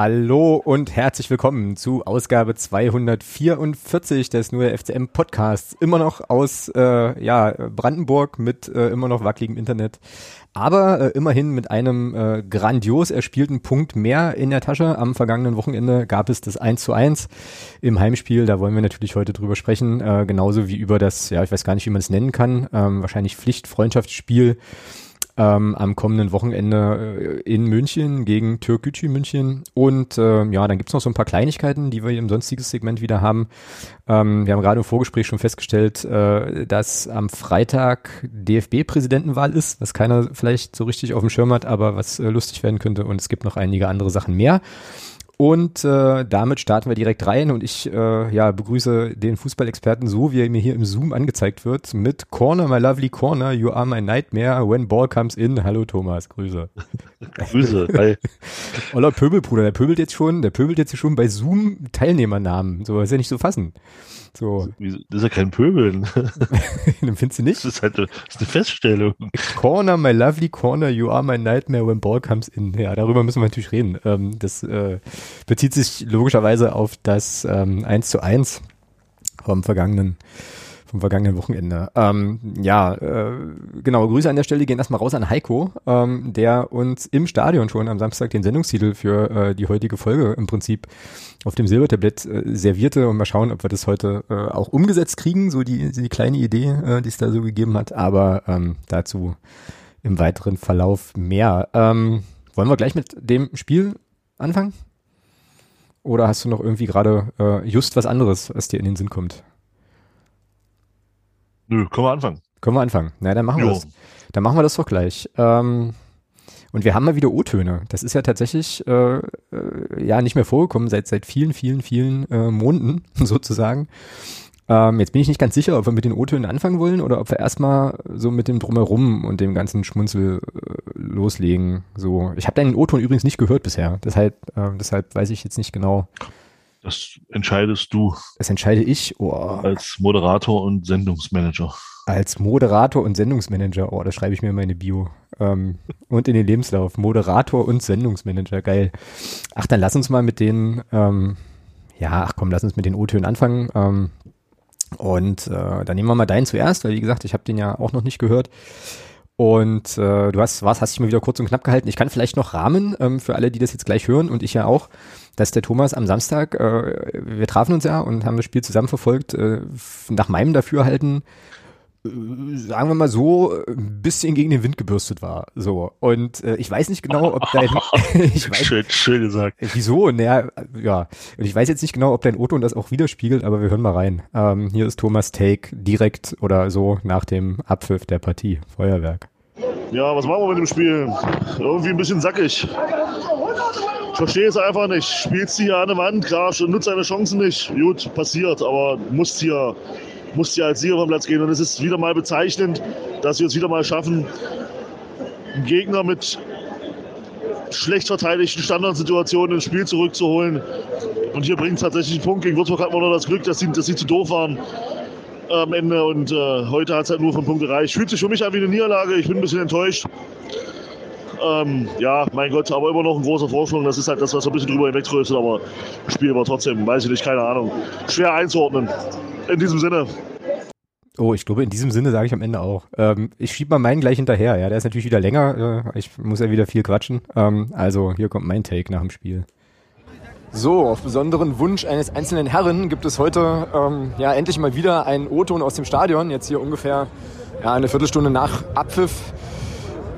Hallo und herzlich willkommen zu Ausgabe 244 des Nur FCM Podcasts. Immer noch aus äh, ja, Brandenburg mit äh, immer noch wackeligem Internet. Aber äh, immerhin mit einem äh, grandios erspielten Punkt mehr in der Tasche. Am vergangenen Wochenende gab es das 1 zu 1 im Heimspiel. Da wollen wir natürlich heute drüber sprechen. Äh, genauso wie über das, ja, ich weiß gar nicht, wie man es nennen kann, ähm, wahrscheinlich Pflicht-Freundschaftsspiel ähm, am kommenden Wochenende äh, in München gegen Türkgücü München. Und äh, ja, dann gibt's noch so ein paar Kleinigkeiten, die wir im sonstiges Segment wieder haben. Ähm, wir haben gerade im Vorgespräch schon festgestellt, äh, dass am Freitag DFB-Präsidentenwahl ist, was keiner vielleicht so richtig auf dem Schirm hat, aber was äh, lustig werden könnte. Und es gibt noch einige andere Sachen mehr. Und äh, damit starten wir direkt rein und ich äh, ja, begrüße den Fußballexperten so, wie er mir hier im Zoom angezeigt wird, mit Corner, my lovely Corner, you are my nightmare, when ball comes in. Hallo Thomas, Grüße. Grüße, hi. Oller Pöbelbruder, der pöbelt jetzt schon, der pöbelt jetzt schon bei Zoom Teilnehmernamen. So, ist ja nicht so fassen. So. Das ist ja kein Pöbeln. Dann findest du nicht? Das ist halt eine, das ist eine Feststellung. Corner, my lovely corner, you are my nightmare when ball comes in. Ja, darüber müssen wir natürlich reden. Ähm, das äh, bezieht sich logischerweise auf das ähm, 1 zu 1 vom vergangenen vom vergangenen Wochenende. Ähm, ja, äh, genau, Grüße an der Stelle gehen erstmal raus an Heiko, ähm, der uns im Stadion schon am Samstag den Sendungstitel für äh, die heutige Folge im Prinzip auf dem Silbertablett äh, servierte und mal schauen, ob wir das heute äh, auch umgesetzt kriegen, so die, die kleine Idee, äh, die es da so gegeben hat, aber ähm, dazu im weiteren Verlauf mehr. Ähm, wollen wir gleich mit dem Spiel anfangen? Oder hast du noch irgendwie gerade äh, just was anderes, was dir in den Sinn kommt? Nö, können wir anfangen. Können wir anfangen. Na, dann machen wir das. Dann machen wir das doch gleich. Ähm, und wir haben mal wieder O-Töne. Das ist ja tatsächlich äh, äh, ja nicht mehr vorgekommen seit seit vielen, vielen, vielen äh, Monaten sozusagen. Ähm, jetzt bin ich nicht ganz sicher, ob wir mit den O-Tönen anfangen wollen oder ob wir erstmal so mit dem Drumherum und dem ganzen Schmunzel äh, loslegen. So, ich habe deinen O-Ton übrigens nicht gehört bisher. Deshalb, äh, deshalb weiß ich jetzt nicht genau. Das entscheidest du. Das entscheide ich. Oh. Als Moderator und Sendungsmanager. Als Moderator und Sendungsmanager. Oh, das schreibe ich mir in meine Bio. Ähm, und in den Lebenslauf. Moderator und Sendungsmanager. Geil. Ach, dann lass uns mal mit den, ähm, ja, ach komm, lass uns mit den O-Tönen anfangen. Ähm, und äh, dann nehmen wir mal deinen zuerst, weil wie gesagt, ich habe den ja auch noch nicht gehört. Und äh, du hast, was, hast dich mal wieder kurz und knapp gehalten. Ich kann vielleicht noch rahmen ähm, für alle, die das jetzt gleich hören und ich ja auch, dass der Thomas am Samstag, äh, wir trafen uns ja und haben das Spiel zusammen verfolgt, äh, nach meinem Dafürhalten sagen wir mal so, ein bisschen gegen den Wind gebürstet war. So. Und äh, ich weiß nicht genau, ob dein. ich weiß, schön, schön gesagt. Wieso? Naja, ja. Und ich weiß jetzt nicht genau, ob dein Otto das auch widerspiegelt, aber wir hören mal rein. Ähm, hier ist Thomas Take direkt oder so nach dem Abpfiff der Partie. Feuerwerk. Ja, was machen wir mit dem Spiel? Irgendwie ein bisschen sackig. Ich verstehe es einfach nicht. Spielst du hier an der Wand, klar, nutzt deine Chancen nicht. Gut, passiert, aber musst hier musste ja als Sieger vom Platz gehen. Und es ist wieder mal bezeichnend, dass wir es wieder mal schaffen, einen Gegner mit schlecht verteidigten Standardsituationen ins Spiel zurückzuholen. Und hier bringt es tatsächlich einen Punkt. Gegen Würzburg hatten wir noch das Glück, dass sie, dass sie zu doof waren am Ende. Und äh, heute hat es halt nur von Punkt gereicht. Fühlt sich für mich an wie eine Niederlage. Ich bin ein bisschen enttäuscht. Ähm, ja, mein Gott, aber immer noch ein großer Vorsprung. Das ist halt das, was so ein bisschen drüber hinwegtröstet. Aber das Spiel war trotzdem, weiß ich nicht, keine Ahnung. Schwer einzuordnen. In diesem Sinne. Oh, ich glaube, in diesem Sinne sage ich am Ende auch. Ähm, ich schiebe mal meinen gleich hinterher. Ja, der ist natürlich wieder länger. Äh, ich muss ja wieder viel quatschen. Ähm, also, hier kommt mein Take nach dem Spiel. So, auf besonderen Wunsch eines einzelnen Herren gibt es heute ähm, ja endlich mal wieder einen O-Ton aus dem Stadion. Jetzt hier ungefähr ja, eine Viertelstunde nach Abpfiff.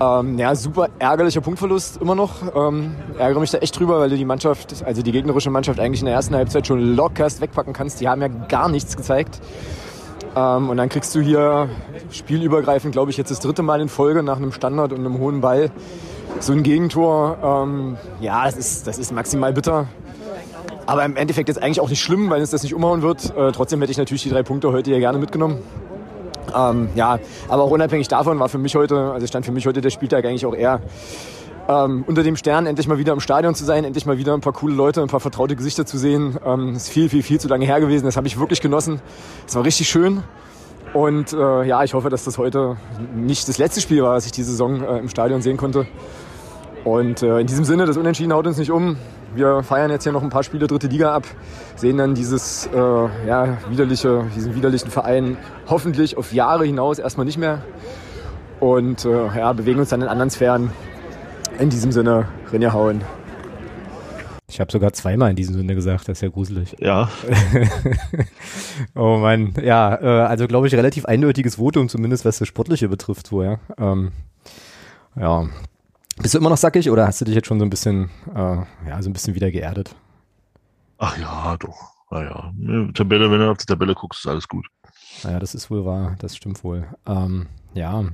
Ähm, ja, super ärgerlicher Punktverlust immer noch. Ähm, ärgere mich da echt drüber, weil du die Mannschaft, also die gegnerische Mannschaft eigentlich in der ersten Halbzeit schon lockerst wegpacken kannst. Die haben ja gar nichts gezeigt. Ähm, und dann kriegst du hier spielübergreifend, glaube ich, jetzt das dritte Mal in Folge nach einem Standard und einem hohen Ball so ein Gegentor. Ähm, ja, das ist, das ist maximal bitter. Aber im Endeffekt jetzt eigentlich auch nicht schlimm, weil es das nicht umhauen wird. Äh, trotzdem hätte ich natürlich die drei Punkte heute hier gerne mitgenommen. Ähm, ja, aber auch unabhängig davon war für mich heute, also stand für mich heute der Spieltag eigentlich auch eher ähm, unter dem Stern endlich mal wieder im Stadion zu sein, endlich mal wieder ein paar coole Leute, ein paar vertraute Gesichter zu sehen. Ähm, ist viel, viel, viel zu lange her gewesen. Das habe ich wirklich genossen. Es war richtig schön. Und äh, ja, ich hoffe, dass das heute nicht das letzte Spiel war, was ich diese Saison äh, im Stadion sehen konnte. Und äh, in diesem Sinne, das Unentschieden haut uns nicht um. Wir feiern jetzt hier noch ein paar Spiele dritte Liga ab, sehen dann dieses äh, ja, widerliche, diesen widerlichen Verein hoffentlich auf Jahre hinaus erstmal nicht mehr und äh, ja, bewegen uns dann in anderen Sphären. In diesem Sinne, Rinja hauen. Ich habe sogar zweimal in diesem Sinne gesagt, das ist ja gruselig. Ja. oh Mann, ja, äh, also glaube ich relativ eindeutiges Votum, zumindest was das Sportliche betrifft, so, ja. Ähm, ja. Bist du immer noch sackig oder hast du dich jetzt schon so ein bisschen, äh, ja, so ein bisschen wieder geerdet? Ach ja, doch. Naja, Tabelle, wenn du auf die Tabelle guckst, ist alles gut. Naja, das ist wohl wahr, das stimmt wohl. Ähm, ja,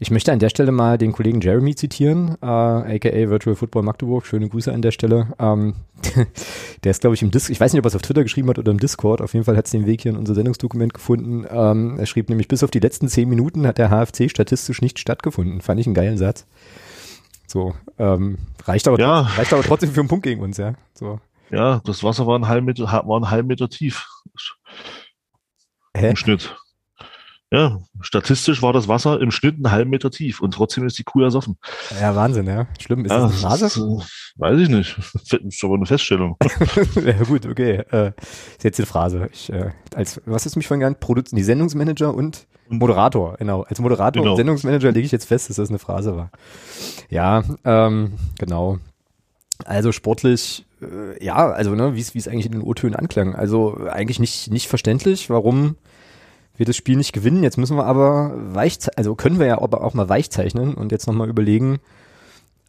ich möchte an der Stelle mal den Kollegen Jeremy zitieren, äh, aka Virtual Football Magdeburg. Schöne Grüße an der Stelle. Ähm, der ist, glaube ich, im Discord, ich weiß nicht, ob er es auf Twitter geschrieben hat oder im Discord. Auf jeden Fall hat es den Weg hier in unser Sendungsdokument gefunden. Ähm, er schrieb nämlich, bis auf die letzten zehn Minuten hat der HFC statistisch nicht stattgefunden. Fand ich einen geilen Satz. So, ähm, reicht, aber, ja. reicht aber trotzdem für einen Punkt gegen uns, ja. So. Ja, das Wasser war ein halb Meter, war ein halb Meter tief. Hä? Im Schnitt. Ja, statistisch war das Wasser im Schnitt einen halben Meter tief und trotzdem ist die Kuh ersoffen. Ja, Wahnsinn, ja. Schlimm. Ist ja, das eine? Ist, äh, weiß ich nicht. Das ist aber eine Feststellung. ja, gut, okay. Äh, ist jetzt die Phrase. Ich, äh, als, was ist mich vorhin genannt? Produz die Sendungsmanager und Moderator, genau. Als Moderator genau. und Sendungsmanager lege ich jetzt fest, dass das eine Phrase war. Ja, ähm, genau. Also sportlich, äh, ja, also ne, wie es eigentlich in den O-Tönen anklang. Also eigentlich nicht, nicht verständlich, warum wir das Spiel nicht gewinnen. Jetzt müssen wir aber weich, also können wir ja aber auch mal weich zeichnen und jetzt nochmal überlegen,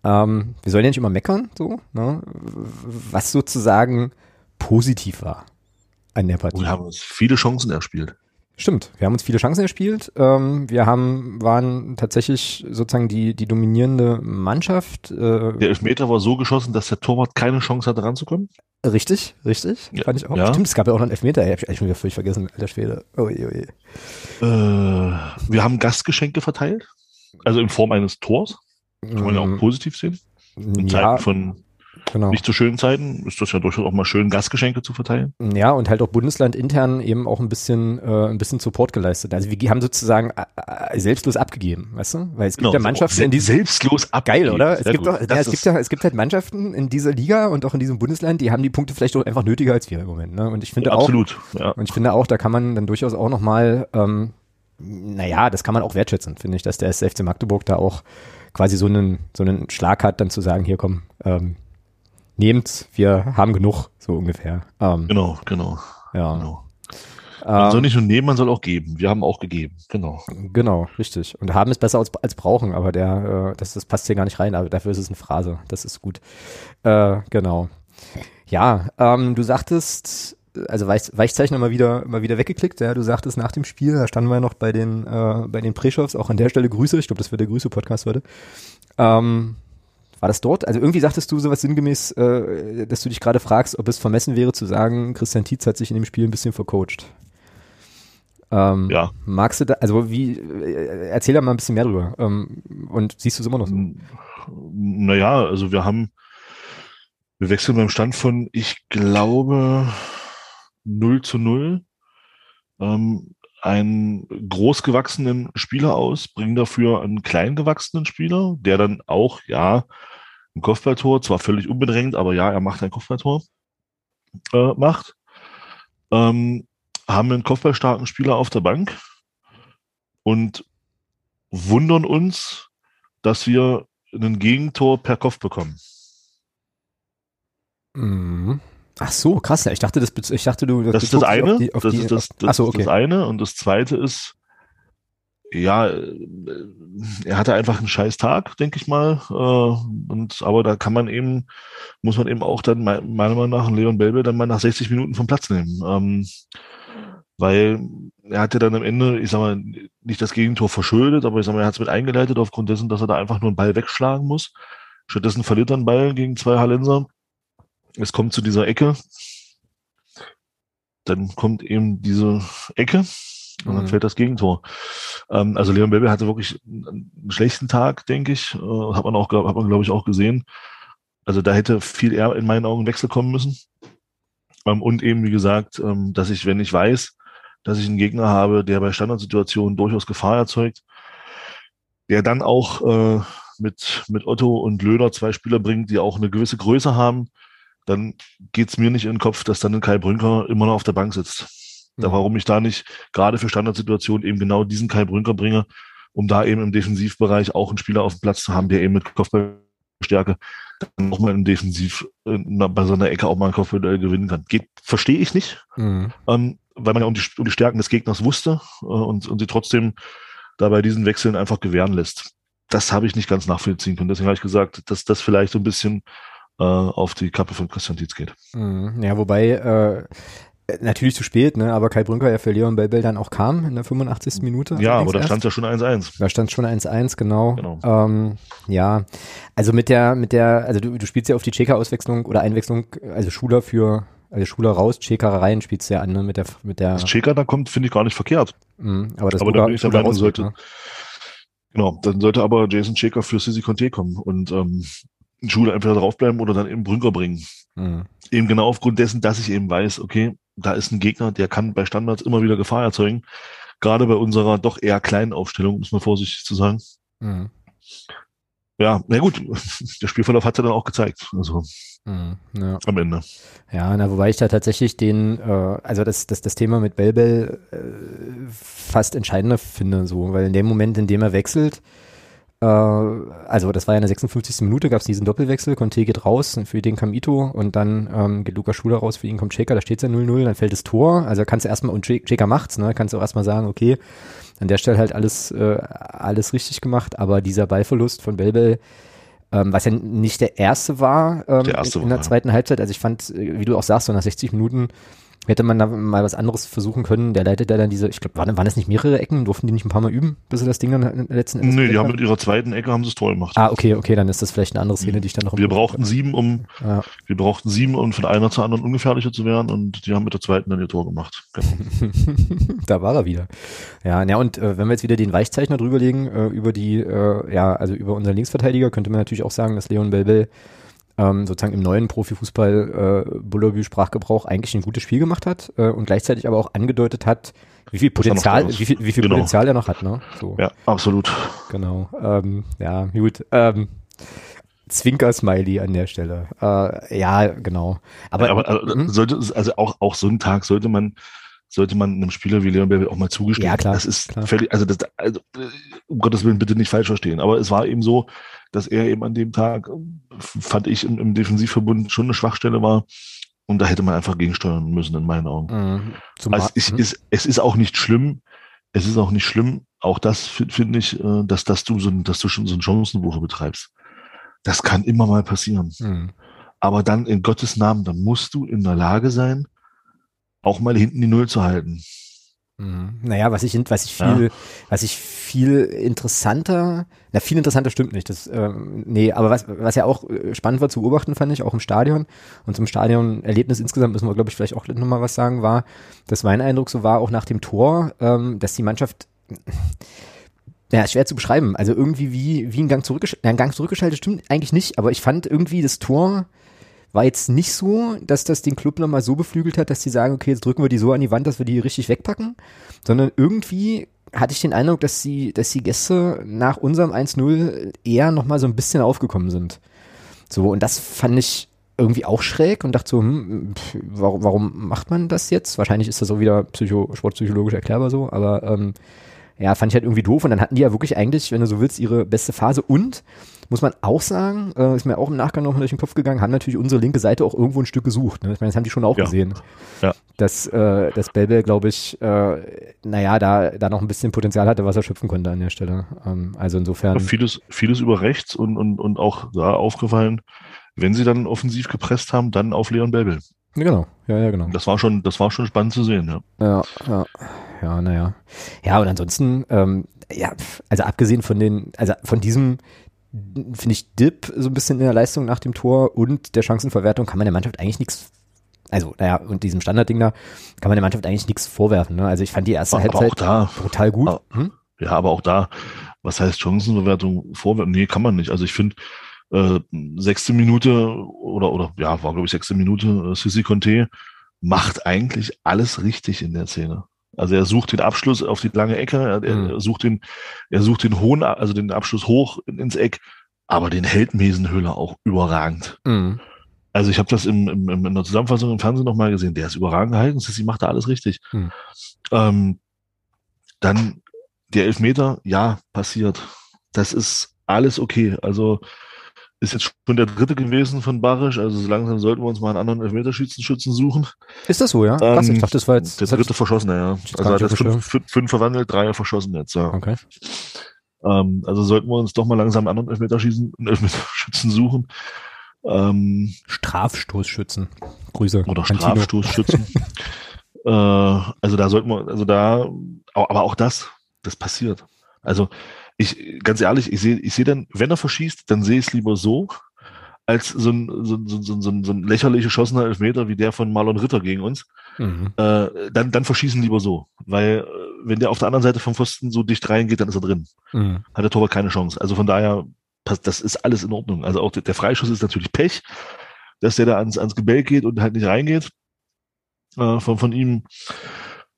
ähm, wir sollen ja nicht immer meckern, so, ne, was sozusagen positiv war an der Partie. Wir haben uns viele Chancen erspielt. Stimmt, wir haben uns viele Chancen erspielt. Ähm, wir haben, waren tatsächlich sozusagen die, die dominierende Mannschaft. Äh, der Elfmeter war so geschossen, dass der Torwart keine Chance hatte ranzukommen. Richtig, richtig. Ja, fand ich auch. Ja. Stimmt, es gab ja auch noch einen Elfmeter. Ich habe schon wieder völlig vergessen, alter Schwede. Oh, je, oh. Äh, wir haben Gastgeschenke verteilt. Also in Form eines Tors. Kann man ja auch mm. positiv sehen. In ja. Zeiten von Genau. Nicht zu schönen Zeiten ist das ja durchaus auch mal schön, Gastgeschenke zu verteilen. Ja, und halt auch Bundesland intern eben auch ein bisschen, äh, ein bisschen Support geleistet. Also wir haben sozusagen äh, äh selbstlos abgegeben, weißt du? Weil es gibt genau, ja Mannschaften in diesem selbstlos abgegeben. Geil, oder? Es gibt, doch, ja, es gibt ja, es gibt halt Mannschaften in dieser Liga und auch in diesem Bundesland, die haben die Punkte vielleicht auch einfach nötiger als wir im Moment. Ne? Und ich finde ja, auch, absolut. Ja. Und ich finde auch, da kann man dann durchaus auch noch mal, ähm, naja, das kann man auch wertschätzen, finde ich, dass der SFC Magdeburg da auch quasi so einen, so einen Schlag hat, dann zu sagen, hier komm, ähm, nehmt, wir haben genug, so ungefähr. Ähm, genau, genau. Ja. Genau. Man soll nicht nur nehmen, man soll auch geben. Wir haben auch gegeben, genau. Genau, richtig. Und haben ist besser als, als brauchen, aber der, äh, das, das passt hier gar nicht rein, aber dafür ist es eine Phrase. Das ist gut. Äh, genau. Ja, ähm, du sagtest, also Weich, Weichzeichner mal wieder, mal wieder weggeklickt, ja, du sagtest nach dem Spiel, da standen wir noch bei den, äh, bei den Preschows, auch an der Stelle Grüße, ich glaube, das wird der Grüße-Podcast heute. Ähm, war das dort? Also irgendwie sagtest du sowas sinngemäß, äh, dass du dich gerade fragst, ob es vermessen wäre zu sagen, Christian Tietz hat sich in dem Spiel ein bisschen vercoacht. Ähm, ja. Magst du da, also wie, äh, erzähl da mal ein bisschen mehr drüber. Ähm, und siehst du es immer noch so? Naja, also wir haben, wir wechseln beim Stand von, ich glaube, 0 zu 0. Ähm, einen großgewachsenen Spieler aus, bringen dafür einen kleingewachsenen Spieler, der dann auch, ja, ein Kopfballtor, zwar völlig unbedrängt, aber ja, er macht ein Kopfballtor, äh, macht. Ähm, haben einen kopfballstarken Spieler auf der Bank und wundern uns, dass wir ein Gegentor per Kopf bekommen. Mhm. Ach so, krass. Ich dachte, das, ich dachte, du. Das, das ist das eine. Die, das die, ist das, das, so, okay. das eine. Und das zweite ist, ja, äh, er hatte einfach einen scheiß Tag, denke ich mal. Äh, und, aber da kann man eben, muss man eben auch dann meiner Meinung nach Leon Belbe dann mal nach 60 Minuten vom Platz nehmen. Ähm, weil er hatte dann am Ende, ich sag mal, nicht das Gegentor verschuldet, aber ich sag mal, er hat es mit eingeleitet aufgrund dessen, dass er da einfach nur einen Ball wegschlagen muss. Stattdessen verliert er einen Ball gegen zwei Hallenser es kommt zu dieser Ecke, dann kommt eben diese Ecke und dann mhm. fällt das Gegentor. Ähm, also Leon Belbe hatte wirklich einen schlechten Tag, denke ich. Äh, hat man auch, hat man glaube ich auch gesehen. Also da hätte viel eher in meinen Augen Wechsel kommen müssen. Ähm, und eben, wie gesagt, ähm, dass ich, wenn ich weiß, dass ich einen Gegner habe, der bei Standardsituationen durchaus Gefahr erzeugt, der dann auch äh, mit, mit Otto und Löder zwei Spieler bringt, die auch eine gewisse Größe haben, dann geht's mir nicht in den Kopf, dass dann ein Kai Brünker immer noch auf der Bank sitzt. Da, Mhm. warum ich da nicht gerade für Standardsituationen eben genau diesen Kai Brünker bringe, um da eben im Defensivbereich auch einen Spieler auf dem Platz zu haben, der eben mit Kopfballstärke dann auch mal im Defensiv äh, bei so einer Ecke auch mal ein Kopfballduell gewinnen kann. Geht, verstehe ich nicht, Mhm. ähm, weil man ja um die, um die Stärken des Gegners wusste äh, und, und sie trotzdem da bei diesen Wechseln einfach gewähren lässt. Das habe ich nicht ganz nachvollziehen können. Deswegen habe ich gesagt, dass das vielleicht so ein bisschen äh, auf die Kappe von Christian Dietz geht. Mhm. Ja, wobei, äh, natürlich zu spät, ne? aber Kai Brünker ja für Leon Belbel dann auch kam in der 85. Minute. Ja, aber da stand ja schon 1-1. Da stand schon 1-1, genau. Genau. Ähm, ja, also mit der, mit der, also du, du spielst ja auf die Cheka-Auswechslung oder Einwechslung, also Schuler für, also Schuler raus, Cheka rein spielst du ja an, ne, mit der, mit der, Dass Cheka da kommt, finde ich gar nicht verkehrt. mh, aber das aber da bin ich wird, sollte- ne? Genau, dann sollte aber Jason Cheka für Sissi Conte kommen und ähm, Schule entweder draufbleiben oder dann eben Brünker bringen. Mhm. Eben genau aufgrund dessen, dass ich eben weiß, okay, da ist ein Gegner, der kann bei Standards immer wieder Gefahr erzeugen. Gerade bei unserer doch eher kleinen Aufstellung, es mal vorsichtig zu sagen. Mhm. Ja, na gut, der Spielverlauf hat ja dann auch gezeigt, also Mhm. Ja. am Ende. Ja, na, wobei ich da tatsächlich den, äh, also das, das, das Thema mit Belbel äh, fast entscheidender finde, so, weil in dem Moment, in dem er wechselt, also das war ja in der 56. Minute, gab es diesen Doppelwechsel, Conte geht raus, für den kam Ito und dann ähm, geht Lukas Schuler raus, für ihn kommt Cheka, da steht ja 0-0, dann fällt das Tor, also kannst du erstmal, und Che- Cheka macht's, ne, kannst du auch erstmal sagen, okay, an der Stelle halt alles, äh, alles richtig gemacht, aber dieser Ballverlust von Belbel, ähm, was ja nicht der erste war, ähm, Der erste in, in der war, ja. zweiten Halbzeit. Also ich fand, äh, wie du auch sagst, so nach 60 Minuten hätte man da mal was anderes versuchen können. Der leitet da dann diese, ich glaube, waren, waren das nicht mehrere Ecken? Durften die nicht ein paar Mal üben, bis sie das Ding dann letzten Endes Nee, die haben mit ihrer zweiten Ecke haben sie das Tor gemacht. Ah, okay, okay, dann ist das vielleicht eine andere Szene, die ich dann noch Wir brauchten sieben, um Ja. wir brauchten sieben, um von einer zur anderen ungefährlicher zu werden und die haben mit der zweiten dann ihr Tor gemacht. Genau. da war er wieder. Ja, na und äh, wenn wir jetzt wieder den Weichzeichner drüberlegen, äh, über die, äh, ja, also über unseren Linksverteidiger, könnte man natürlich auch sagen, dass Leon Belbel ähm, sozusagen im neuen Profifußball äh, Bullabü Sprachgebrauch eigentlich ein gutes Spiel gemacht hat äh, und gleichzeitig aber auch angedeutet hat, wie viel Potenzial, wie viel, wie viel Genau. Potenzial er noch hat, ne? So, Ja, absolut. genau. Ähm, ja, gut. Ähm, Zwinker-Smiley an der Stelle. Äh, ja, genau. Aber, Aber, aber Mhm. sollte also auch auch so einen Tag sollte man sollte man einem Spieler wie Leon Belbel auch mal zugestehen. Ja, klar, Das ist klar. völlig, also das, also, äh, um Gottes Willen bitte nicht falsch verstehen. Aber es war eben so, dass er eben an dem Tag, fand ich, im, im Defensivverbund schon eine Schwachstelle war. Und da hätte man einfach gegensteuern müssen, in meinen Augen. Mhm. Also es, Mhm. ist, es ist auch nicht schlimm. Es ist auch nicht schlimm. Auch das fi- finde ich, äh, dass, dass du so, ein- dass du schon so einen Chancenbuche betreibst. Das kann immer mal passieren. Mhm. Aber dann in Gottes Namen, dann musst du in der Lage sein, auch mal hinten die Null zu halten. Mhm. Naja, was ich, was ich Ja. viel, was ich viel interessanter, na viel interessanter stimmt nicht, das, ähm, nee, aber was, was ja auch äh, spannend war zu beobachten, fand ich, auch im Stadion und zum Stadionerlebnis insgesamt müssen wir, glaube ich, vielleicht auch nochmal was sagen, war, dass mein Eindruck so war, auch nach dem Tor, ähm, dass die Mannschaft, ja, schwer zu beschreiben, also irgendwie wie, wie ein Gang zurückgeschaltet, ein Gang zurückgeschaltet stimmt eigentlich nicht, aber ich fand irgendwie das Tor, war jetzt nicht so, dass das den Club nochmal so beflügelt hat, dass die sagen, okay, jetzt drücken wir die so an die Wand, dass wir die richtig wegpacken, sondern irgendwie hatte ich den Eindruck, dass die, dass die Gäste nach unserem 1-0 eher nochmal so ein bisschen aufgekommen sind. So, und das fand ich irgendwie auch schräg und dachte so, hm, pf, warum, warum macht man das jetzt? Wahrscheinlich ist das auch wieder psycho, sportpsychologisch erklärbar so, aber ähm, ja, fand ich halt irgendwie doof und dann hatten die ja wirklich eigentlich, wenn du so willst, ihre beste Phase und muss man auch sagen, äh, ist mir auch im Nachgang noch mal durch den Kopf gegangen, haben natürlich unsere linke Seite auch irgendwo ein Stück gesucht. Ne? Ich meine, das haben die schon auch Ja. gesehen. Ja. Dass, äh, dass Belbel, glaube ich, äh, naja, da, da noch ein bisschen Potenzial hatte, was er schöpfen konnte an der Stelle. Ähm, also insofern. Vieles, vieles über rechts und, und, und auch da aufgefallen, wenn sie dann offensiv gepresst haben, dann auf Leon Belbel. Ja, genau, ja, ja, genau. Das war schon, das war schon spannend zu sehen, ja. Ja, ja, ja, naja. Ja, und ansonsten, ähm, ja, also abgesehen von den, also von diesem, finde ich, Dip so ein bisschen in der Leistung nach dem Tor und der Chancenverwertung kann man der Mannschaft eigentlich nichts, also, naja, und diesem Standardding da, kann man der Mannschaft eigentlich nichts vorwerfen. Ne? Also ich fand die erste Aber Halbzeit auch da, brutal gut. Ah. Hm? ja, aber auch da, was heißt Chancenbewertung vorwerfen? Nee, kann man nicht. Also ich finde, äh, sechste Minute oder, oder ja, war glaube ich sechste Minute, äh, Sissi Conte macht eigentlich alles richtig in der Szene. Also er sucht den Abschluss auf die lange Ecke, er, er Mhm. sucht den, er sucht den hohen, also den Abschluss hoch in- ins Eck, aber den hält Mesenhöhler auch überragend. Mhm. Also ich habe das im, im, in der Zusammenfassung im Fernsehen nochmal gesehen. Der ist überragend gehalten. Sie macht da alles richtig. Hm. Ähm, dann der Elfmeter, ja, passiert. Das ist alles okay. Also ist jetzt schon der dritte gewesen von Barisch, also so langsam sollten wir uns mal einen anderen Elfmeterschützen suchen. Ist das so, ja? Krass, ähm, ich dachte, das war jetzt. Der dritte verschossene, ja. Also hat jetzt fünf, fünf, verwandelt, drei verschossen jetzt, ja. Okay. Ähm, also sollten wir uns doch mal langsam einen anderen Elfmeterschießen, Elfmeterschützen suchen. Ähm, Strafstoßschützen. Grüße. Oder Strafstoßschützen. äh, also da sollten wir, also da, aber auch das, das passiert. Also ich, ganz ehrlich, ich sehe, ich sehe dann, wenn er verschießt, dann sehe ich es lieber so, als so ein, so, so, so, so, so ein lächerlich geschossener Elfmeter wie der von Marlon Ritter gegen uns. Mhm. Äh, dann, dann verschießen lieber so. Weil, äh, wenn der auf der anderen Seite vom Pfosten so dicht reingeht, dann ist er drin. Mhm. Hat der Torwart keine Chance. Also von daher, das ist alles in Ordnung. Also auch der, Freischuss ist natürlich Pech, dass der da ans, ans Gebälk geht und halt nicht reingeht. Äh, von, von ihm.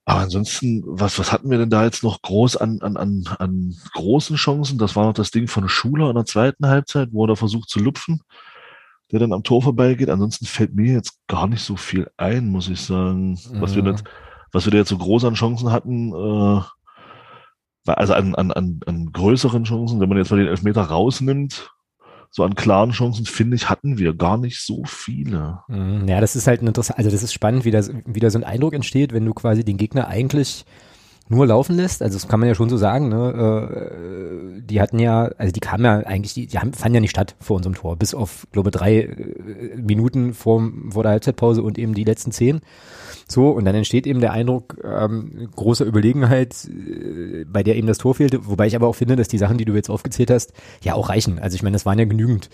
Aber ansonsten, was, was hatten wir denn da jetzt noch groß an, an, an, an großen Chancen? Das war noch das Ding von Schuler in der zweiten Halbzeit, wo er da versucht zu lupfen, der dann am Tor vorbeigeht. Ansonsten fällt mir jetzt gar nicht so viel ein, muss ich sagen. Was wir nicht, was wir da jetzt so groß an Chancen hatten, äh, also an, an, an, an größeren Chancen, wenn man jetzt mal den Elfmeter rausnimmt, so an klaren Chancen, finde ich, hatten wir gar nicht so viele. Mhm. Ja, das ist halt interessant, also das ist spannend, wie, das, wie da so ein Eindruck entsteht, wenn du quasi den Gegner eigentlich nur laufen lässt, also das kann man ja schon so sagen, ne? Äh, die hatten ja, also die kamen ja eigentlich, die, die haben, fanden ja nicht statt vor unserem Tor, bis auf, glaube drei äh, Minuten vor, vor der Halbzeitpause und eben die letzten zehn. So, und dann entsteht eben der Eindruck ähm, großer Überlegenheit, äh, bei der eben das Tor fehlte, wobei ich aber auch finde, dass die Sachen, die du jetzt aufgezählt hast, ja auch reichen. Also ich meine, das waren ja genügend,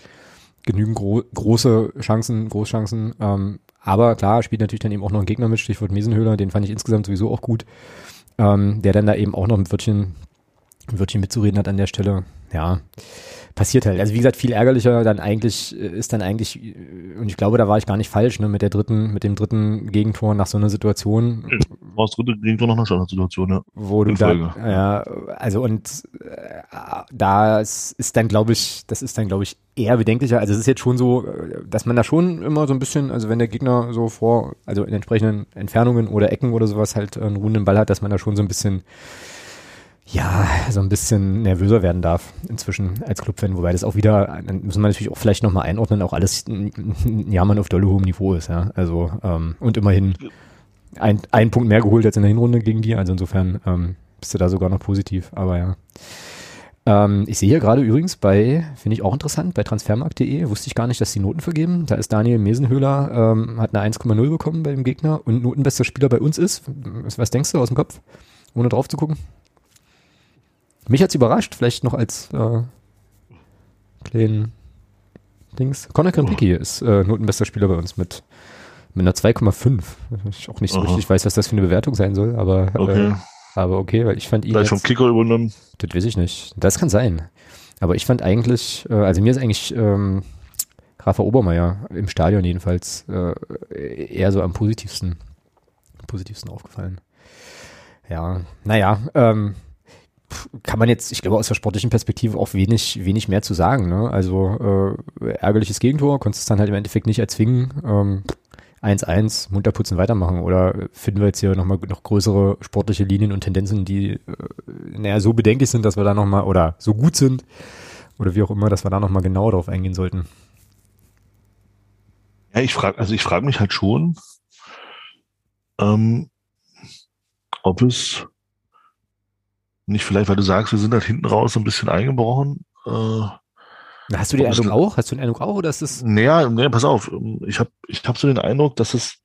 genügend gro große Chancen, Großchancen. Ähm, aber klar, spielt natürlich dann eben auch noch ein Gegner mit, Stichwort Miesenhöhler, den fand ich insgesamt sowieso auch gut, ähm, der dann da eben auch noch ein Wörtchen, ein Wörtchen mitzureden hat an der Stelle. Ja, passiert halt. Also wie gesagt, viel ärgerlicher dann eigentlich äh, ist dann eigentlich, äh, und ich glaube, da war ich gar nicht falsch, ne, mit der dritten, mit dem dritten Gegentor nach so einer Situation. War das dritte Gegentor nach einer Standardsituation, ja. Wo du da, ja, also und äh, das ist dann, glaube ich, das ist dann, glaube ich, eher bedenklicher. Also es ist jetzt schon so, äh, dass man da schon immer so ein bisschen, also wenn der Gegner so vor, also in entsprechenden Entfernungen oder Ecken oder sowas halt einen ruhenden Ball hat, dass man da schon so ein bisschen ja, so ein bisschen nervöser werden darf inzwischen als Clubfan, wobei das auch wieder, dann müssen wir natürlich auch vielleicht nochmal einordnen, auch alles ein Jammern auf dolle hohem Niveau ist, ja. Also, ähm, und immerhin ein, ein Punkt mehr geholt als in der Hinrunde gegen die, also insofern ähm, bist du da sogar noch positiv, aber ja. Ähm, ich sehe hier gerade übrigens bei, finde ich auch interessant, bei transfermarkt.de, wusste ich gar nicht, dass die Noten vergeben. Da ist Daniel Mesenhöhler, ähm, hat eine 1,0 bekommen bei dem Gegner und notenbester Spieler bei uns ist. Was denkst du aus dem Kopf, ohne drauf zu gucken? Mich hat's überrascht, vielleicht noch als äh, kleinen Dings. Conor Krempicki oh. ist äh, notenbester Spieler bei uns mit, mit einer 2,5. Ich auch nicht so Aha. richtig weiß, was das für eine Bewertung sein soll, aber äh, okay, äh, aber okay weil ich fand ihn. Vielleicht vom Kicker übernommen? Das weiß ich nicht. Das kann sein. Aber ich fand eigentlich, äh, also mir ist eigentlich ähm, Rafa Obermeier im Stadion jedenfalls äh, eher so am positivsten, positivsten aufgefallen. Ja, naja, ähm, kann man jetzt, ich glaube, aus der sportlichen Perspektive auch wenig, wenig mehr zu sagen. Ne? Also äh, ärgerliches Gegentor, konntest es dann halt im Endeffekt nicht erzwingen. Ähm, 1-1, munter putzen, weitermachen. Oder finden wir jetzt hier nochmal noch größere sportliche Linien und Tendenzen, die äh, naja, so bedenklich sind, dass wir da nochmal, oder so gut sind, oder wie auch immer, dass wir da nochmal genauer drauf eingehen sollten. Ja, ich frage, also ich frage mich halt schon, ähm, ob es nicht vielleicht, weil du sagst, wir sind halt hinten raus so ein bisschen eingebrochen. Äh, Hast du den Eindruck auch? Hast du den Eindruck auch, oder ist es? Naja, nee, pass auf. Ich habe ich hab so den Eindruck, dass es,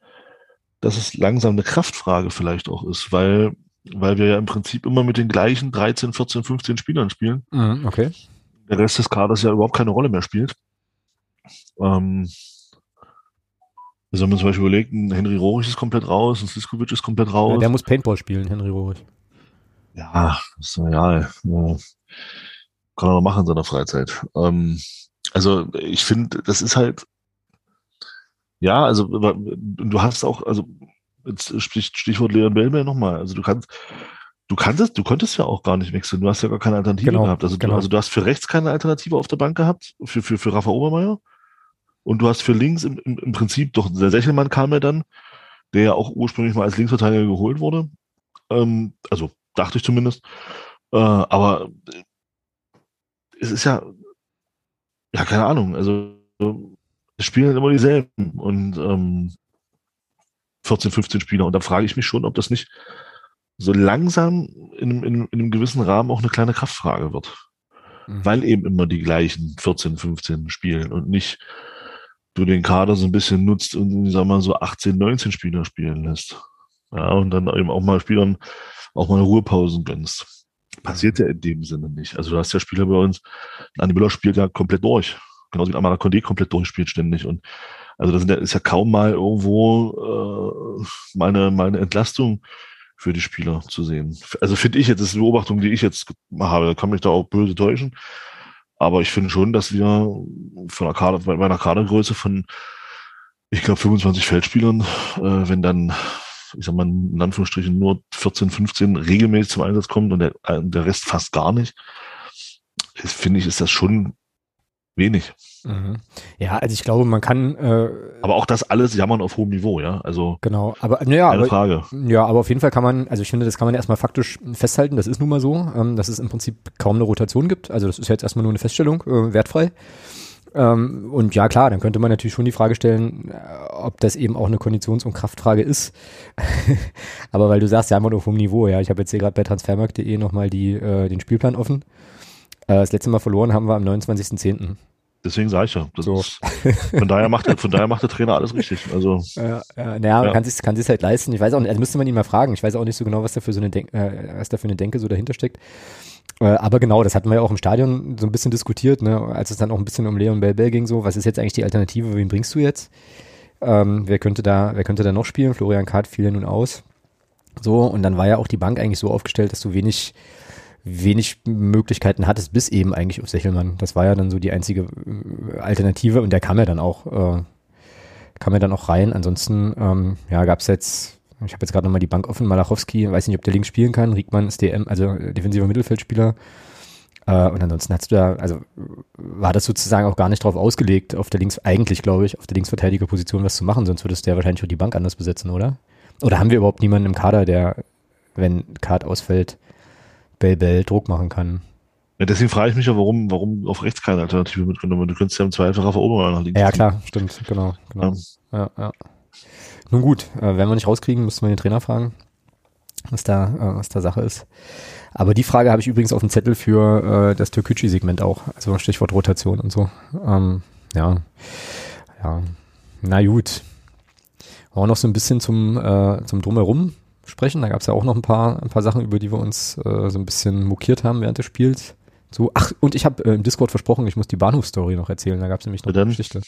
dass es langsam eine Kraftfrage vielleicht auch ist, weil, weil wir ja im Prinzip immer mit den gleichen 13, 14, 15 Spielern spielen. Mhm, okay. Der Rest des Kaders ja überhaupt keine Rolle mehr spielt. Ähm, also wenn man zum Beispiel überlegt, ein Henry Rohrig ist komplett raus, ein Siskovic ist komplett raus. Ja, der muss Paintball spielen, Henry Rohrig. Ja, ist ja, ja. Kann er noch machen in seiner Freizeit. Ähm, also ich finde, das ist halt, ja, also du hast auch, also jetzt Stichwort Leon Bellmer nochmal, also du kannst, du kannst, du konntest ja auch gar nicht wechseln, du hast ja gar keine Alternative genau, gehabt. Also, genau. du, also du hast für rechts keine Alternative auf der Bank gehabt, für, für, für Rafa Obermeier. Und du hast für links im, im, im Prinzip doch der Sechelmann kam ja dann, der ja auch ursprünglich mal als Linksverteidiger geholt wurde. Ähm, also dachte ich zumindest. Äh, aber es ist ja, ja, keine Ahnung. Also es spielen immer dieselben und ähm, 14, 15 Spieler. Und da frage ich mich schon, ob das nicht so langsam in, in, in einem gewissen Rahmen auch eine kleine Kraftfrage wird. Mhm. Weil eben immer die gleichen 14, 15 spielen und nicht du den Kader so ein bisschen nutzt und, sag mal, so 18, 19 Spieler spielen lässt. Ja, und dann eben auch mal Spielern auch mal Ruhepausen gönnst. Passiert ja in dem Sinne nicht. Also du hast ja Spieler bei uns, Andi Müller spielt ja komplett durch. Genauso wie Amara Condé komplett durchspielt ständig. Und also das ist ja kaum mal irgendwo äh, meine, meine Entlastung für die Spieler zu sehen. Also finde ich jetzt, das ist eine Beobachtung, die ich jetzt habe, da kann mich da auch böse täuschen. Aber ich finde schon, dass wir von einer Kader, bei einer Kadergröße von, ich glaube, 25 Feldspielern, äh, wenn dann, ich sag mal, in Anführungsstrichen nur 14, 15 regelmäßig zum Einsatz kommt und der, der Rest fast gar nicht, finde ich, ist das schon wenig. Mhm. Ja, also ich glaube, man kann. Äh, aber auch das alles jammern auf hohem Niveau, ja. Also genau, aber naja, keine aber, Frage. Ja, aber auf jeden Fall kann man, also ich finde, das kann man erstmal faktisch festhalten. Das ist nun mal so, ähm, dass es im Prinzip kaum eine Rotation gibt. Also das ist jetzt erstmal nur eine Feststellung, äh, wertfrei. Ähm, und ja, klar, dann könnte man natürlich schon die Frage stellen, äh, ob das eben auch eine Konditions- und Kraftfrage ist. aber weil du sagst, ja, man auf hohem Niveau, ja. Ich habe jetzt hier gerade bei transfermarkt.de nochmal die, äh, den Spielplan offen. Äh, das letzte Mal verloren haben wir am 29.10. Deswegen sage ich ja. So. Ist, von, daher macht der, von daher macht der Trainer alles richtig. Also, ja, ja, naja, ja. kann sich kann sich halt leisten. Ich weiß auch nicht, also müsste man ihn mal fragen. Ich weiß auch nicht so genau, was da für so eine, Denk äh, was da für eine Denke so dahinter steckt. Äh, aber genau, das hatten wir ja auch im Stadion so ein bisschen diskutiert, ne, als es dann auch ein bisschen um Leon Bell Bell ging. So, was ist jetzt eigentlich die Alternative? Wen bringst du jetzt? Ähm, wer könnte da, wer könnte da noch spielen? Florian Kart fiel ja nun aus. So, und dann war ja auch die Bank eigentlich so aufgestellt, dass du wenig wenig Möglichkeiten hattest, bis eben eigentlich auf Sechelmann. Das war ja dann so die einzige äh, Alternative und der kam ja dann auch, äh, kam ja dann auch rein. Ansonsten, ähm, ja, gab es jetzt, ich habe jetzt gerade nochmal die Bank offen, Malachowski, weiß nicht, ob der links spielen kann, Riegmann ist DM, also äh, defensiver Mittelfeldspieler. Äh, und ansonsten hast du da, also war das sozusagen auch gar nicht drauf ausgelegt, auf der Links, eigentlich glaube ich, auf der Linksverteidigerposition was zu machen, sonst würdest du ja wahrscheinlich auch die Bank anders besetzen, oder? Oder haben wir überhaupt niemanden im Kader, der, wenn Kart ausfällt, Bell Bell Druck machen kann. Ja, deswegen frage ich mich ja, warum, warum auf rechts keine Alternative mitgenommen Du könntest ja im Zweifel Rafa Obermann nach links. Ja, klar, stimmt, genau. genau. Ja. ja, Nun gut, äh, werden wir nicht rauskriegen, müssen wir den Trainer fragen, was da, äh, was da Sache ist. Aber die Frage habe ich übrigens auf dem Zettel für äh, das Türkücü-Segment auch, also Stichwort Rotation und so. Ähm, ja, ja, na gut. Auch noch so ein bisschen zum, äh, zum Drumherum sprechen. Da gab es ja auch noch ein paar, ein paar Sachen, über die wir uns äh, so ein bisschen mokiert haben während des Spiels. So, ach, und ich habe äh, im Discord versprochen, ich muss die Bahnhofstory noch erzählen. Da gab es nämlich noch eine Geschichte.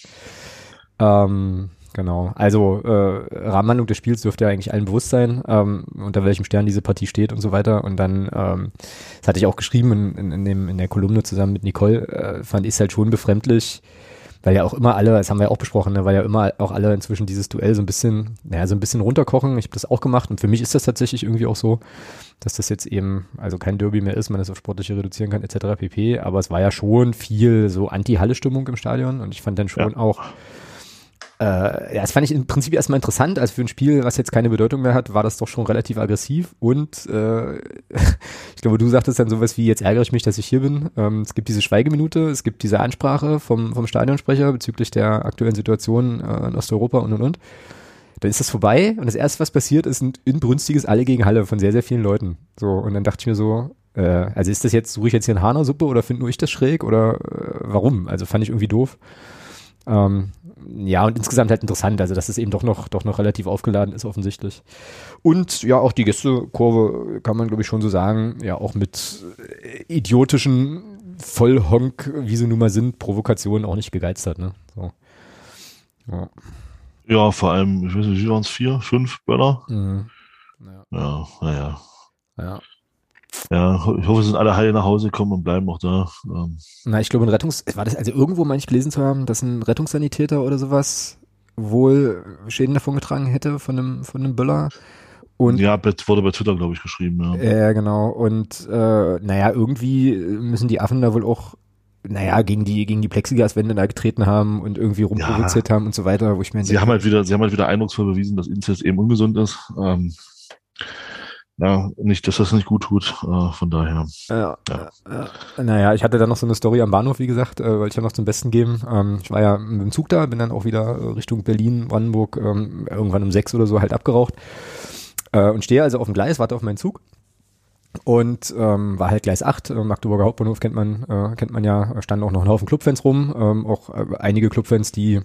Ähm, genau. Also äh, Rahmenhandlung des Spiels dürfte ja eigentlich allen bewusst sein, ähm, unter welchem Stern diese Partie steht und so weiter. Und dann, ähm, das hatte ich auch geschrieben in, in, in, dem, in der Kolumne zusammen mit Nicole, äh, fand ich es halt schon befremdlich, weil ja auch immer alle, das haben wir ja auch besprochen, ne, weil ja immer auch alle inzwischen dieses Duell so ein bisschen, naja, so ein bisschen runterkochen. Ich habe das auch gemacht und für mich ist das tatsächlich irgendwie auch so, dass das jetzt eben, also kein Derby mehr ist, man das auf sportliche reduzieren kann, etc. pp. Aber es war ja schon viel so Anti-Halle-Stimmung im Stadion und ich fand dann schon ja. auch, äh, ja, das fand ich im Prinzip erstmal interessant. Also für ein Spiel, was jetzt keine Bedeutung mehr hat, war das doch schon relativ aggressiv. Und äh, ich glaube, du sagtest dann sowas wie, jetzt ärgere ich mich, dass ich hier bin. Ähm, es gibt diese Schweigeminute, es gibt diese Ansprache vom, vom Stadionsprecher bezüglich der aktuellen Situation äh, in Osteuropa und und und. Dann ist das vorbei und das erste, was passiert, ist ein inbrünstiges Alle gegen Halle von sehr, sehr vielen Leuten. So, und dann dachte ich mir so, äh, also ist das jetzt, suche ich jetzt hier eine Hahnersuppe oder finde nur ich das schräg oder äh, warum? Also fand ich irgendwie doof. Ähm, ja, und insgesamt halt interessant, also dass es eben doch noch, doch noch relativ aufgeladen ist, offensichtlich. Und ja, auch die Gästekurve kann man, glaube ich, schon so sagen, ja, auch mit äh, idiotischen Vollhonk, wie sie nun mal sind, Provokationen auch nicht gegeizt hat, ne? So. Ja. ja, vor allem, ich weiß nicht, wie waren es, vier, fünf Böller? Mhm. Ja, naja. Ja. ja. Ja, ich hoffe, es sind alle heil nach Hause gekommen und bleiben auch da. Ähm. Na, ich glaube, ein Rettungs, war das also irgendwo, meine ich, gelesen zu haben, dass ein Rettungssanitäter oder sowas wohl Schäden davon getragen hätte von einem, von einem Böller. Und, ja, wurde bei Twitter, glaube ich, geschrieben, ja. Ja, genau. Und äh, naja, irgendwie müssen die Affen da wohl auch naja, gegen die, gegen die Plexiglaswände da getreten haben und irgendwie rumprovoziert ja. haben und so weiter, wo ich mir Sie haben halt wieder, sie haben halt wieder eindrucksvoll bewiesen, dass Inzest eben ungesund ist. Ähm, ja, nicht, dass das nicht gut tut, äh, von daher. Ja, ja. Äh, naja, ich hatte dann noch so eine Story am Bahnhof, wie gesagt, äh, wollte ich ja noch zum Besten geben. Ähm, ich war ja mit dem Zug da, bin dann auch wieder Richtung Berlin, Brandenburg, ähm, irgendwann um sechs oder so halt abgeraucht äh, und stehe also auf dem Gleis, warte auf meinen Zug und ähm, war halt Gleis 8, äh, Magdeburger Hauptbahnhof kennt man, äh, kennt man ja, standen auch noch ein Haufen Clubfans rum, ähm, auch äh, einige Clubfans, die,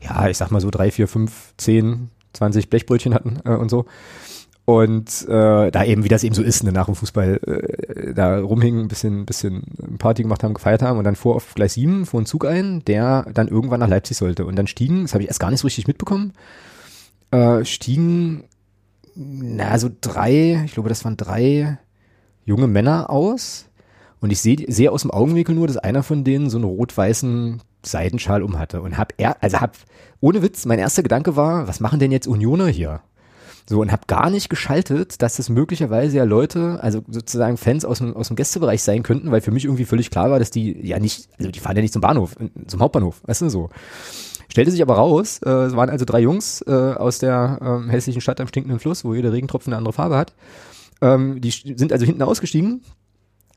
ja, ich sag mal so drei, vier, fünf, zehn, zwanzig Blechbrötchen hatten äh, und so. Und äh, da eben, wie das eben so ist, ne, nach dem Fußball äh, da rumhingen, ein bisschen, bisschen Party gemacht haben, gefeiert haben und dann fuhr auf Gleis 7 fuhr ein Zug ein, der dann irgendwann nach Leipzig sollte. Und dann stiegen, das habe ich erst gar nicht so richtig mitbekommen, äh, stiegen, na, so drei, ich glaube, das waren drei junge Männer aus. Und ich sehe seh aus dem Augenwinkel nur, dass einer von denen so einen rot-weißen Seidenschal um hatte. Und hab er, also hab, ohne Witz, mein erster Gedanke war, was machen denn jetzt Unioner hier? So, und habe gar nicht geschaltet, dass das möglicherweise ja Leute, also sozusagen Fans aus dem, aus dem Gästebereich sein könnten, weil für mich irgendwie völlig klar war, dass die ja nicht, also die fahren ja nicht zum Bahnhof, zum Hauptbahnhof, weißt du so. Stellte sich aber raus, äh, es waren also drei Jungs äh, aus der äh, hässlichen Stadt am stinkenden Fluss, wo jeder Regentropfen eine andere Farbe hat. Ähm, die sind also hinten ausgestiegen,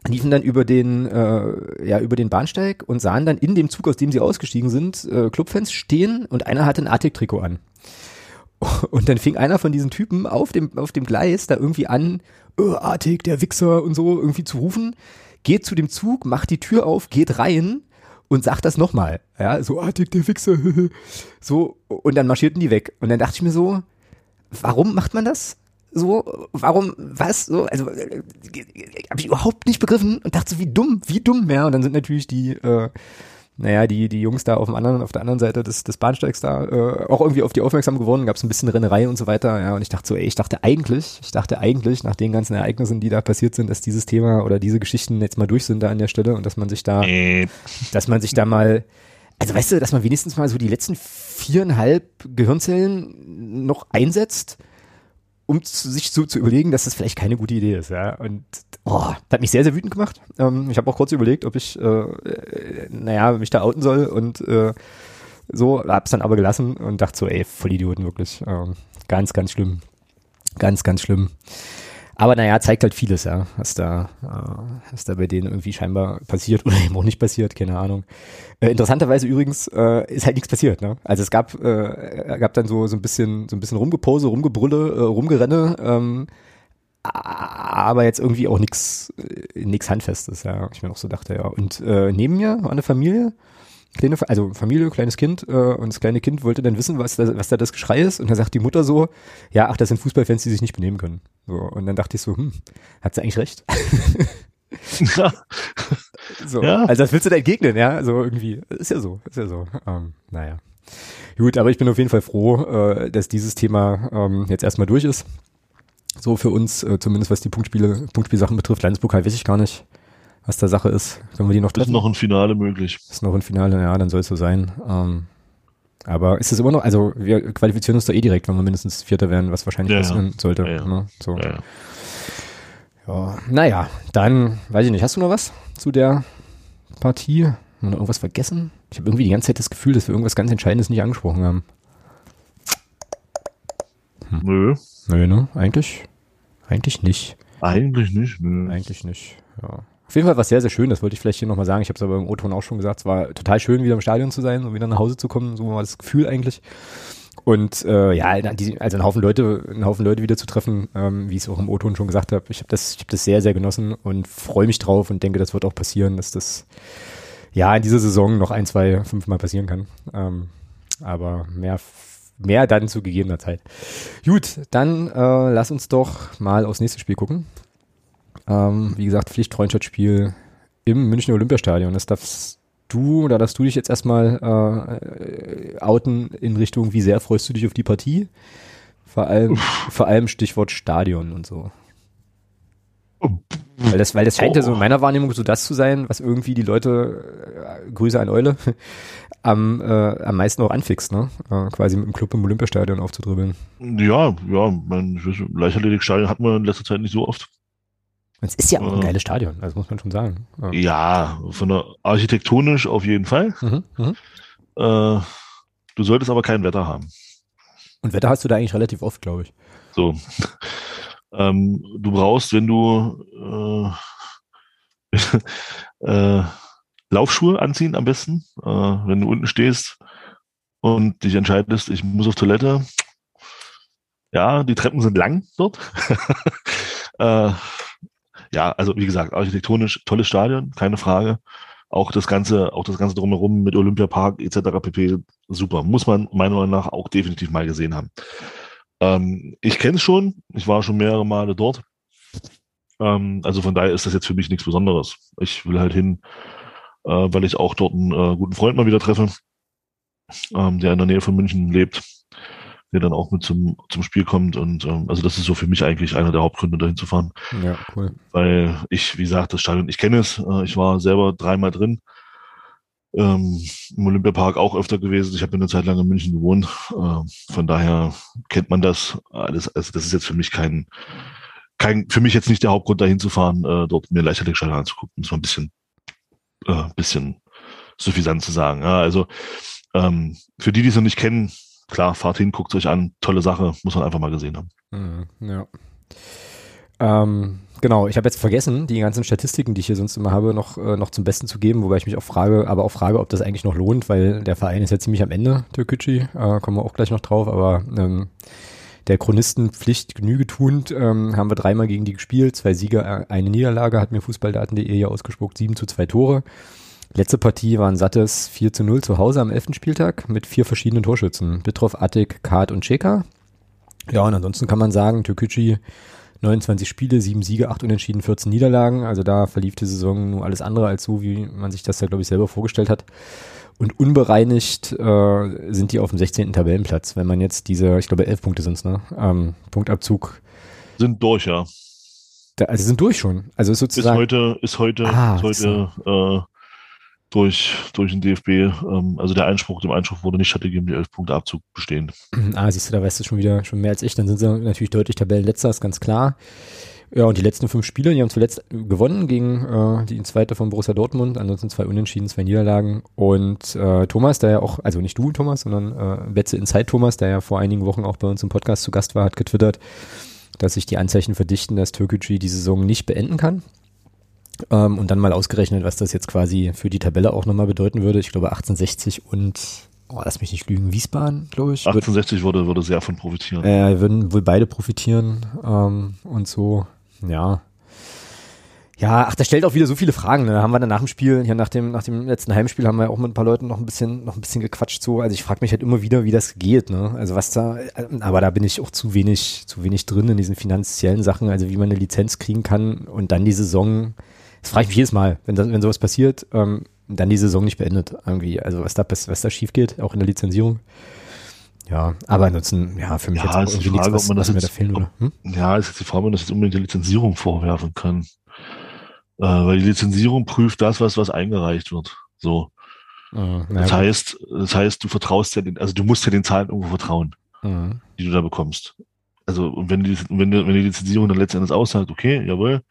liefen dann über den äh, ja über den Bahnsteig und sahen dann in dem Zug, aus dem sie ausgestiegen sind, äh, Clubfans stehen und einer hatte ein Arctic-Trikot an. Und dann fing einer von diesen Typen auf dem, auf dem Gleis da irgendwie an, oh, Artig, der Wichser und so irgendwie zu rufen, geht zu dem Zug, macht die Tür auf, geht rein und sagt das nochmal. Ja, so Artig, der Wichser. so, und dann marschierten die weg. Und dann dachte ich mir so, warum macht man das? So, warum, was, so, also äh, habe ich überhaupt nicht begriffen und dachte so, wie dumm, wie dumm, ja. Und dann sind natürlich die, äh, naja, die, die Jungs da auf dem anderen, auf der anderen Seite des, des Bahnsteigs da äh, auch irgendwie auf die aufmerksam geworden, gab es ein bisschen Rennerei und so weiter, ja, und ich dachte so, ey, ich dachte eigentlich, ich dachte eigentlich, nach den ganzen Ereignissen, die da passiert sind, dass dieses Thema oder diese Geschichten jetzt mal durch sind da an der Stelle und dass man sich da, äh. dass man sich da mal, also weißt du, dass man wenigstens mal so die letzten viereinhalb Gehirnzellen noch einsetzt, um zu, sich so zu überlegen, dass das vielleicht keine gute Idee ist, ja. Und oh, das hat mich sehr, sehr wütend gemacht. Ähm, ich habe auch kurz überlegt, ob ich, äh, äh, naja, mich da outen soll und äh, so, hab's dann aber gelassen und dachte so, ey, voll Idioten, wirklich. Ähm, ganz, ganz schlimm. Ganz, ganz schlimm. Aber naja, zeigt halt vieles, ja, was da, äh, was da bei denen irgendwie scheinbar passiert oder eben auch nicht passiert, keine Ahnung. Äh, interessanterweise übrigens äh, ist halt nichts passiert, ne? Also es gab, äh, gab dann so so ein bisschen so ein bisschen Rumgepose, Rumgebrülle, äh, Rumgerenne, ähm, aber jetzt irgendwie auch nichts äh, nix handfestes, ja. Ich mir noch so dachte, ja. Und äh, neben mir war eine Familie, kleine, also Familie, kleines Kind, äh, und das kleine Kind wollte dann wissen, was da, was da das Geschrei ist. Und dann sagt die Mutter so, ja, ach, das sind Fußballfans, die sich nicht benehmen können. So, und dann dachte ich so, hm, hat sie eigentlich recht? ja. So, ja. Also das willst du da entgegnen, ja? So irgendwie. Ist ja so, ist ja so. Ähm, naja. Gut, aber ich bin auf jeden Fall froh, äh, dass dieses Thema ähm, jetzt erstmal durch ist. So für uns, äh, zumindest was die Punktspiele, Punktspielsachen betrifft. Landespokal weiß ich gar nicht was da Sache ist. Können wir die noch treffen? Ist noch ein Finale möglich. Ist noch ein Finale, ja, dann soll es so sein. Ähm, aber ist es immer noch, also wir qualifizieren uns da eh direkt, wenn wir mindestens Vierter werden, was wahrscheinlich ja, passieren ja. sollte. Ja, ne? so. ja, ja. Naja, dann, weiß ich nicht, hast du noch was zu der Partie? Haben wir noch irgendwas vergessen? Ich habe irgendwie die ganze Zeit das Gefühl, dass wir irgendwas ganz Entscheidendes nicht angesprochen haben. Hm. Nö. Nö, ne? Eigentlich? Eigentlich nicht. Eigentlich nicht, nö. Eigentlich nicht, ja. Auf jeden Fall war es sehr, sehr schön, das wollte ich vielleicht hier nochmal sagen. Ich habe es aber im O-Ton auch schon gesagt, es war total schön, wieder im Stadion zu sein und wieder nach Hause zu kommen. So war das Gefühl eigentlich. Und äh, ja, also ein Haufen Leute, einen Haufen Leute wieder zu treffen, ähm, wie ich es auch im O-Ton schon gesagt habe. Ich habe das, habe das sehr, sehr genossen und freue mich drauf und denke, das wird auch passieren, dass das ja in dieser Saison noch ein, zwei, fünf Mal passieren kann. Ähm, aber mehr, mehr dann zu gegebener Zeit. Gut, dann äh, lass uns doch mal aufs nächste Spiel gucken. Ähm, wie gesagt, Pflichtfreundschaftsspiel im Münchner Olympiastadion. Das darfst du oder darfst du dich jetzt erstmal äh, outen in Richtung, wie sehr freust du dich auf die Partie? Vor allem, vor allem Stichwort Stadion und so. Weil das, weil das scheint ja so in meiner Wahrnehmung so das zu sein, was irgendwie die Leute, äh, Grüße an Eule, am, äh, am meisten auch anfixt, ne? Äh, quasi mit dem Club im Olympiastadion aufzudribbeln. Ja, ja, mein Leichtathletikstadion hat man in letzter Zeit nicht so oft. Es ist ja auch ein geiles Stadion, das muss man schon sagen. Ja, ja von der architektonisch auf jeden Fall. Mhm, mh. äh, du solltest aber kein Wetter haben. Und Wetter hast du da eigentlich relativ oft, glaube ich. So. ähm, du brauchst, wenn du äh, äh, Laufschuhe anziehen am besten, äh, wenn du unten stehst und dich entscheidest, ich muss auf Toilette. Ja, die Treppen sind lang dort. ja, also wie gesagt, architektonisch tolles Stadion, keine Frage. Auch das ganze, auch das ganze drumherum mit Olympiapark etc. pp. Super, muss man meiner Meinung nach auch definitiv mal gesehen haben. Ähm, ich kenne es schon, ich war schon mehrere Male dort. Ähm, also von daher ist das jetzt für mich nichts Besonderes. Ich will halt hin, äh, weil ich auch dort einen äh, guten Freund mal wieder treffe, ähm, der in der Nähe von München lebt der dann auch mit zum, zum Spiel kommt. Und ähm, also das ist so für mich eigentlich einer der Hauptgründe, dahin zu fahren. Ja, cool. Weil ich, wie gesagt, das Stadion, ich kenne es, äh, ich war selber dreimal drin. Ähm, Im Olympiapark auch öfter gewesen. Ich habe eine Zeit lang in München gewohnt. Äh, von daher kennt man das alles. Also das ist jetzt für mich kein, kein, für mich jetzt nicht der Hauptgrund, dahin zu fahren, äh, dort mir Leichtathletikstadion anzugucken. Das war ein bisschen, äh, bisschen suffisant zu sagen. Ja, also ähm, für die, die es noch nicht kennen, klar, fahrt hin, guckt euch an, tolle Sache, muss man einfach mal gesehen haben. Mhm, ja. Ähm, genau, ich habe jetzt vergessen, die ganzen Statistiken, die ich hier sonst immer habe, noch, äh, noch zum Besten zu geben, wobei ich mich auch frage, aber auch frage, ob das eigentlich noch lohnt, weil der Verein ist ja ziemlich am Ende, Türkücü, äh, kommen wir auch gleich noch drauf, aber ähm, der Chronistenpflicht Genüge tuend, ähm, haben wir dreimal gegen die gespielt, zwei Sieger, äh, eine Niederlage, hat mir Fußballdaten.de hier ausgespuckt, sieben zu zwei Tore. Letzte Partie war ein sattes 4 zu 0 zu Hause am 11. Spieltag mit vier verschiedenen Torschützen. Bitrov, Attik, Kart und Cheka. Ja, und ansonsten kann man sagen, Türkücü 29 Spiele, 7 Siege, 8 Unentschieden, 14 Niederlagen. Also da verlief die Saison nur alles andere als so, wie man sich das ja, glaube ich, selber vorgestellt hat. Und unbereinigt äh, sind die auf dem 16. Tabellenplatz. Wenn man jetzt diese, ich glaube, 11 Punkte sind's, ne? Ähm, Punktabzug. Sind durch, ja. Da, also sind durch schon. Also ist sozusagen. Ist heute, ist heute, ah, ist heute äh, durch, durch den DFB. Ähm, also der Einspruch, dem Einspruch wurde nicht stattgegeben, die elf Punkte Abzug bestehen. Ah, siehst du, da weißt du schon wieder schon mehr als ich. Dann sind sie natürlich deutlich Tabellenletzter, ist ganz klar. Ja, und die letzten fünf Spiele, die haben zuletzt gewonnen gegen äh, die zweite von Borussia Dortmund, ansonsten zwei Unentschieden, zwei Niederlagen. Und äh, Thomas, der ja auch, also nicht du, Thomas, sondern äh, Betze Inside Thomas, der ja vor einigen Wochen auch bei uns im Podcast zu Gast war, hat getwittert, dass sich die Anzeichen verdichten, dass Türkgücü die Saison nicht beenden kann. Ähm, und dann mal ausgerechnet, was das jetzt quasi für die Tabelle auch nochmal bedeuten würde. Ich glaube 1860 und, oh, lass mich nicht lügen, Wiesbaden, glaube ich. 1860 würde, würde sehr von profitieren. Äh, würden wohl beide profitieren ähm, und so, ja. Ja, ach, das stellt auch wieder so viele Fragen. Ne? Da haben wir dann nach dem Spiel, hier nach dem, nach dem letzten Heimspiel haben wir auch mit ein paar Leuten noch ein bisschen, noch ein bisschen gequatscht so. Also ich frage mich halt immer wieder, wie das geht, ne? Also was da, aber da bin ich auch zu wenig, zu wenig drin in diesen finanziellen Sachen, also wie man eine Lizenz kriegen kann und dann die Saison das frage ich mich jedes Mal, wenn, das, wenn sowas passiert, ähm, dann die Saison nicht beendet irgendwie. Also was da, was da schief geht, auch in der Lizenzierung. Ja, aber ansonsten, ja, für mich ja, jetzt auch irgendwie Frage, nichts, was, was mir da fehlen würde. Hm? Ja, ist jetzt die Frage, ob man das jetzt unbedingt der Lizenzierung vorwerfen kann. Äh, weil die Lizenzierung prüft das, was, was eingereicht wird. So. Uh, das heißt, das heißt, du vertraust ja den, also du musst ja den Zahlen irgendwo vertrauen, uh. die du da bekommst. Also, wenn die, wenn, die, wenn die Lizenzierung dann letztendlich aussagt, okay, jawohl,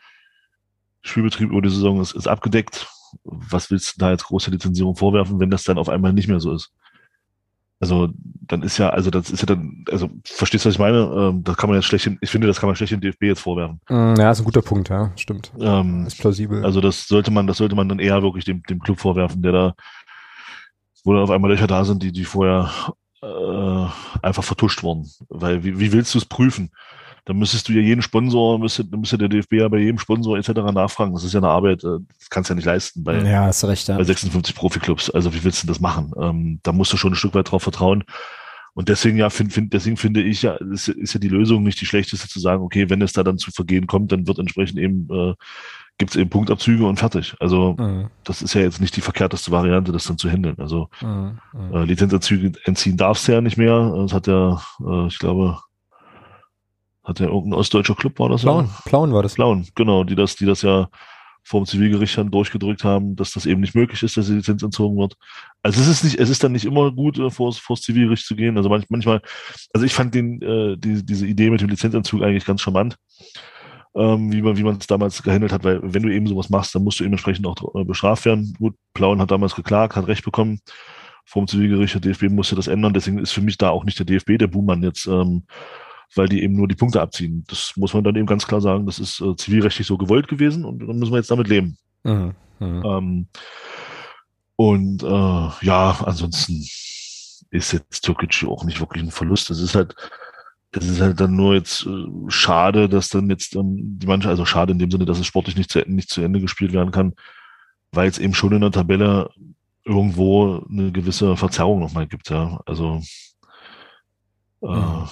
Spielbetrieb über die Saison ist, ist abgedeckt. Was willst du da jetzt große Lizenzierung vorwerfen, wenn das dann auf einmal nicht mehr so ist? Also dann ist ja, also das ist ja dann, also verstehst du, was ich meine? Ähm, das kann man jetzt schlecht, ich finde, das kann man schlecht dem DFB jetzt vorwerfen. Mm, ja, ist ein guter Punkt, ja, stimmt. Ähm, ist plausibel. Also das sollte man, das sollte man dann eher wirklich dem, dem Club vorwerfen, der da, wo dann auf einmal Löcher da sind, die, die vorher äh, einfach vertuscht wurden. Weil wie, wie willst du es prüfen? Dann müsstest du ja jeden Sponsor, müsste, müsste der DFB ja bei jedem Sponsor etc. nachfragen. Das ist ja eine Arbeit, äh, das kannst du ja nicht leisten bei, ja, hast recht, ja. bei 56 Profiklubs. Also wie willst du das machen? Ähm, da musst du schon ein Stück weit drauf vertrauen. Und deswegen ja, find, find, deswegen finde ich ja, ist, ist ja die Lösung nicht die schlechteste zu sagen, okay, wenn es da dann zu Vergehen kommt, dann wird entsprechend eben, äh, gibt es eben Punktabzüge und fertig. Also mhm. das ist ja jetzt nicht die verkehrteste Variante, das dann zu handeln. Also mhm. äh, Lizenzabzüge entziehen darfst du ja nicht mehr. Das hat ja, äh, ich glaube, hat ja irgendein ostdeutscher Club war das? Plauen, ja? Plauen war das. Plauen, genau, die das, die das ja vom Zivilgericht dann durchgedrückt haben, dass das eben nicht möglich ist, dass die Lizenz entzogen wird. Also es ist nicht, es ist dann nicht immer gut, äh, vor, vor das Zivilgericht zu gehen. Also manchmal, also ich fand den, äh, die, diese Idee mit dem Lizenzentzug eigentlich ganz charmant. Äh, ähm, wie man wie man es damals gehandelt hat, weil wenn du eben sowas machst, dann musst du eben entsprechend auch äh, bestraft werden. Gut, Plauen hat damals geklagt, hat Recht bekommen vom Zivilgericht, der DFB musste das ändern, deswegen ist für mich da auch nicht der DFB der Buhmann jetzt, ähm, weil die eben nur die Punkte abziehen. Das muss man dann eben ganz klar sagen, das ist äh, zivilrechtlich so gewollt gewesen und dann müssen wir jetzt damit leben. Mhm. Mhm. Ähm, und äh, ja, ansonsten ist jetzt Türkgücü auch nicht wirklich ein Verlust. Das ist halt, das ist halt dann nur jetzt äh, schade, dass dann jetzt ähm, die Mannschaft, also schade in dem Sinne, dass es sportlich nicht zu, nicht zu Ende gespielt werden kann, weil es eben schon in der Tabelle irgendwo eine gewisse Verzerrung nochmal gibt. Ja. Also äh,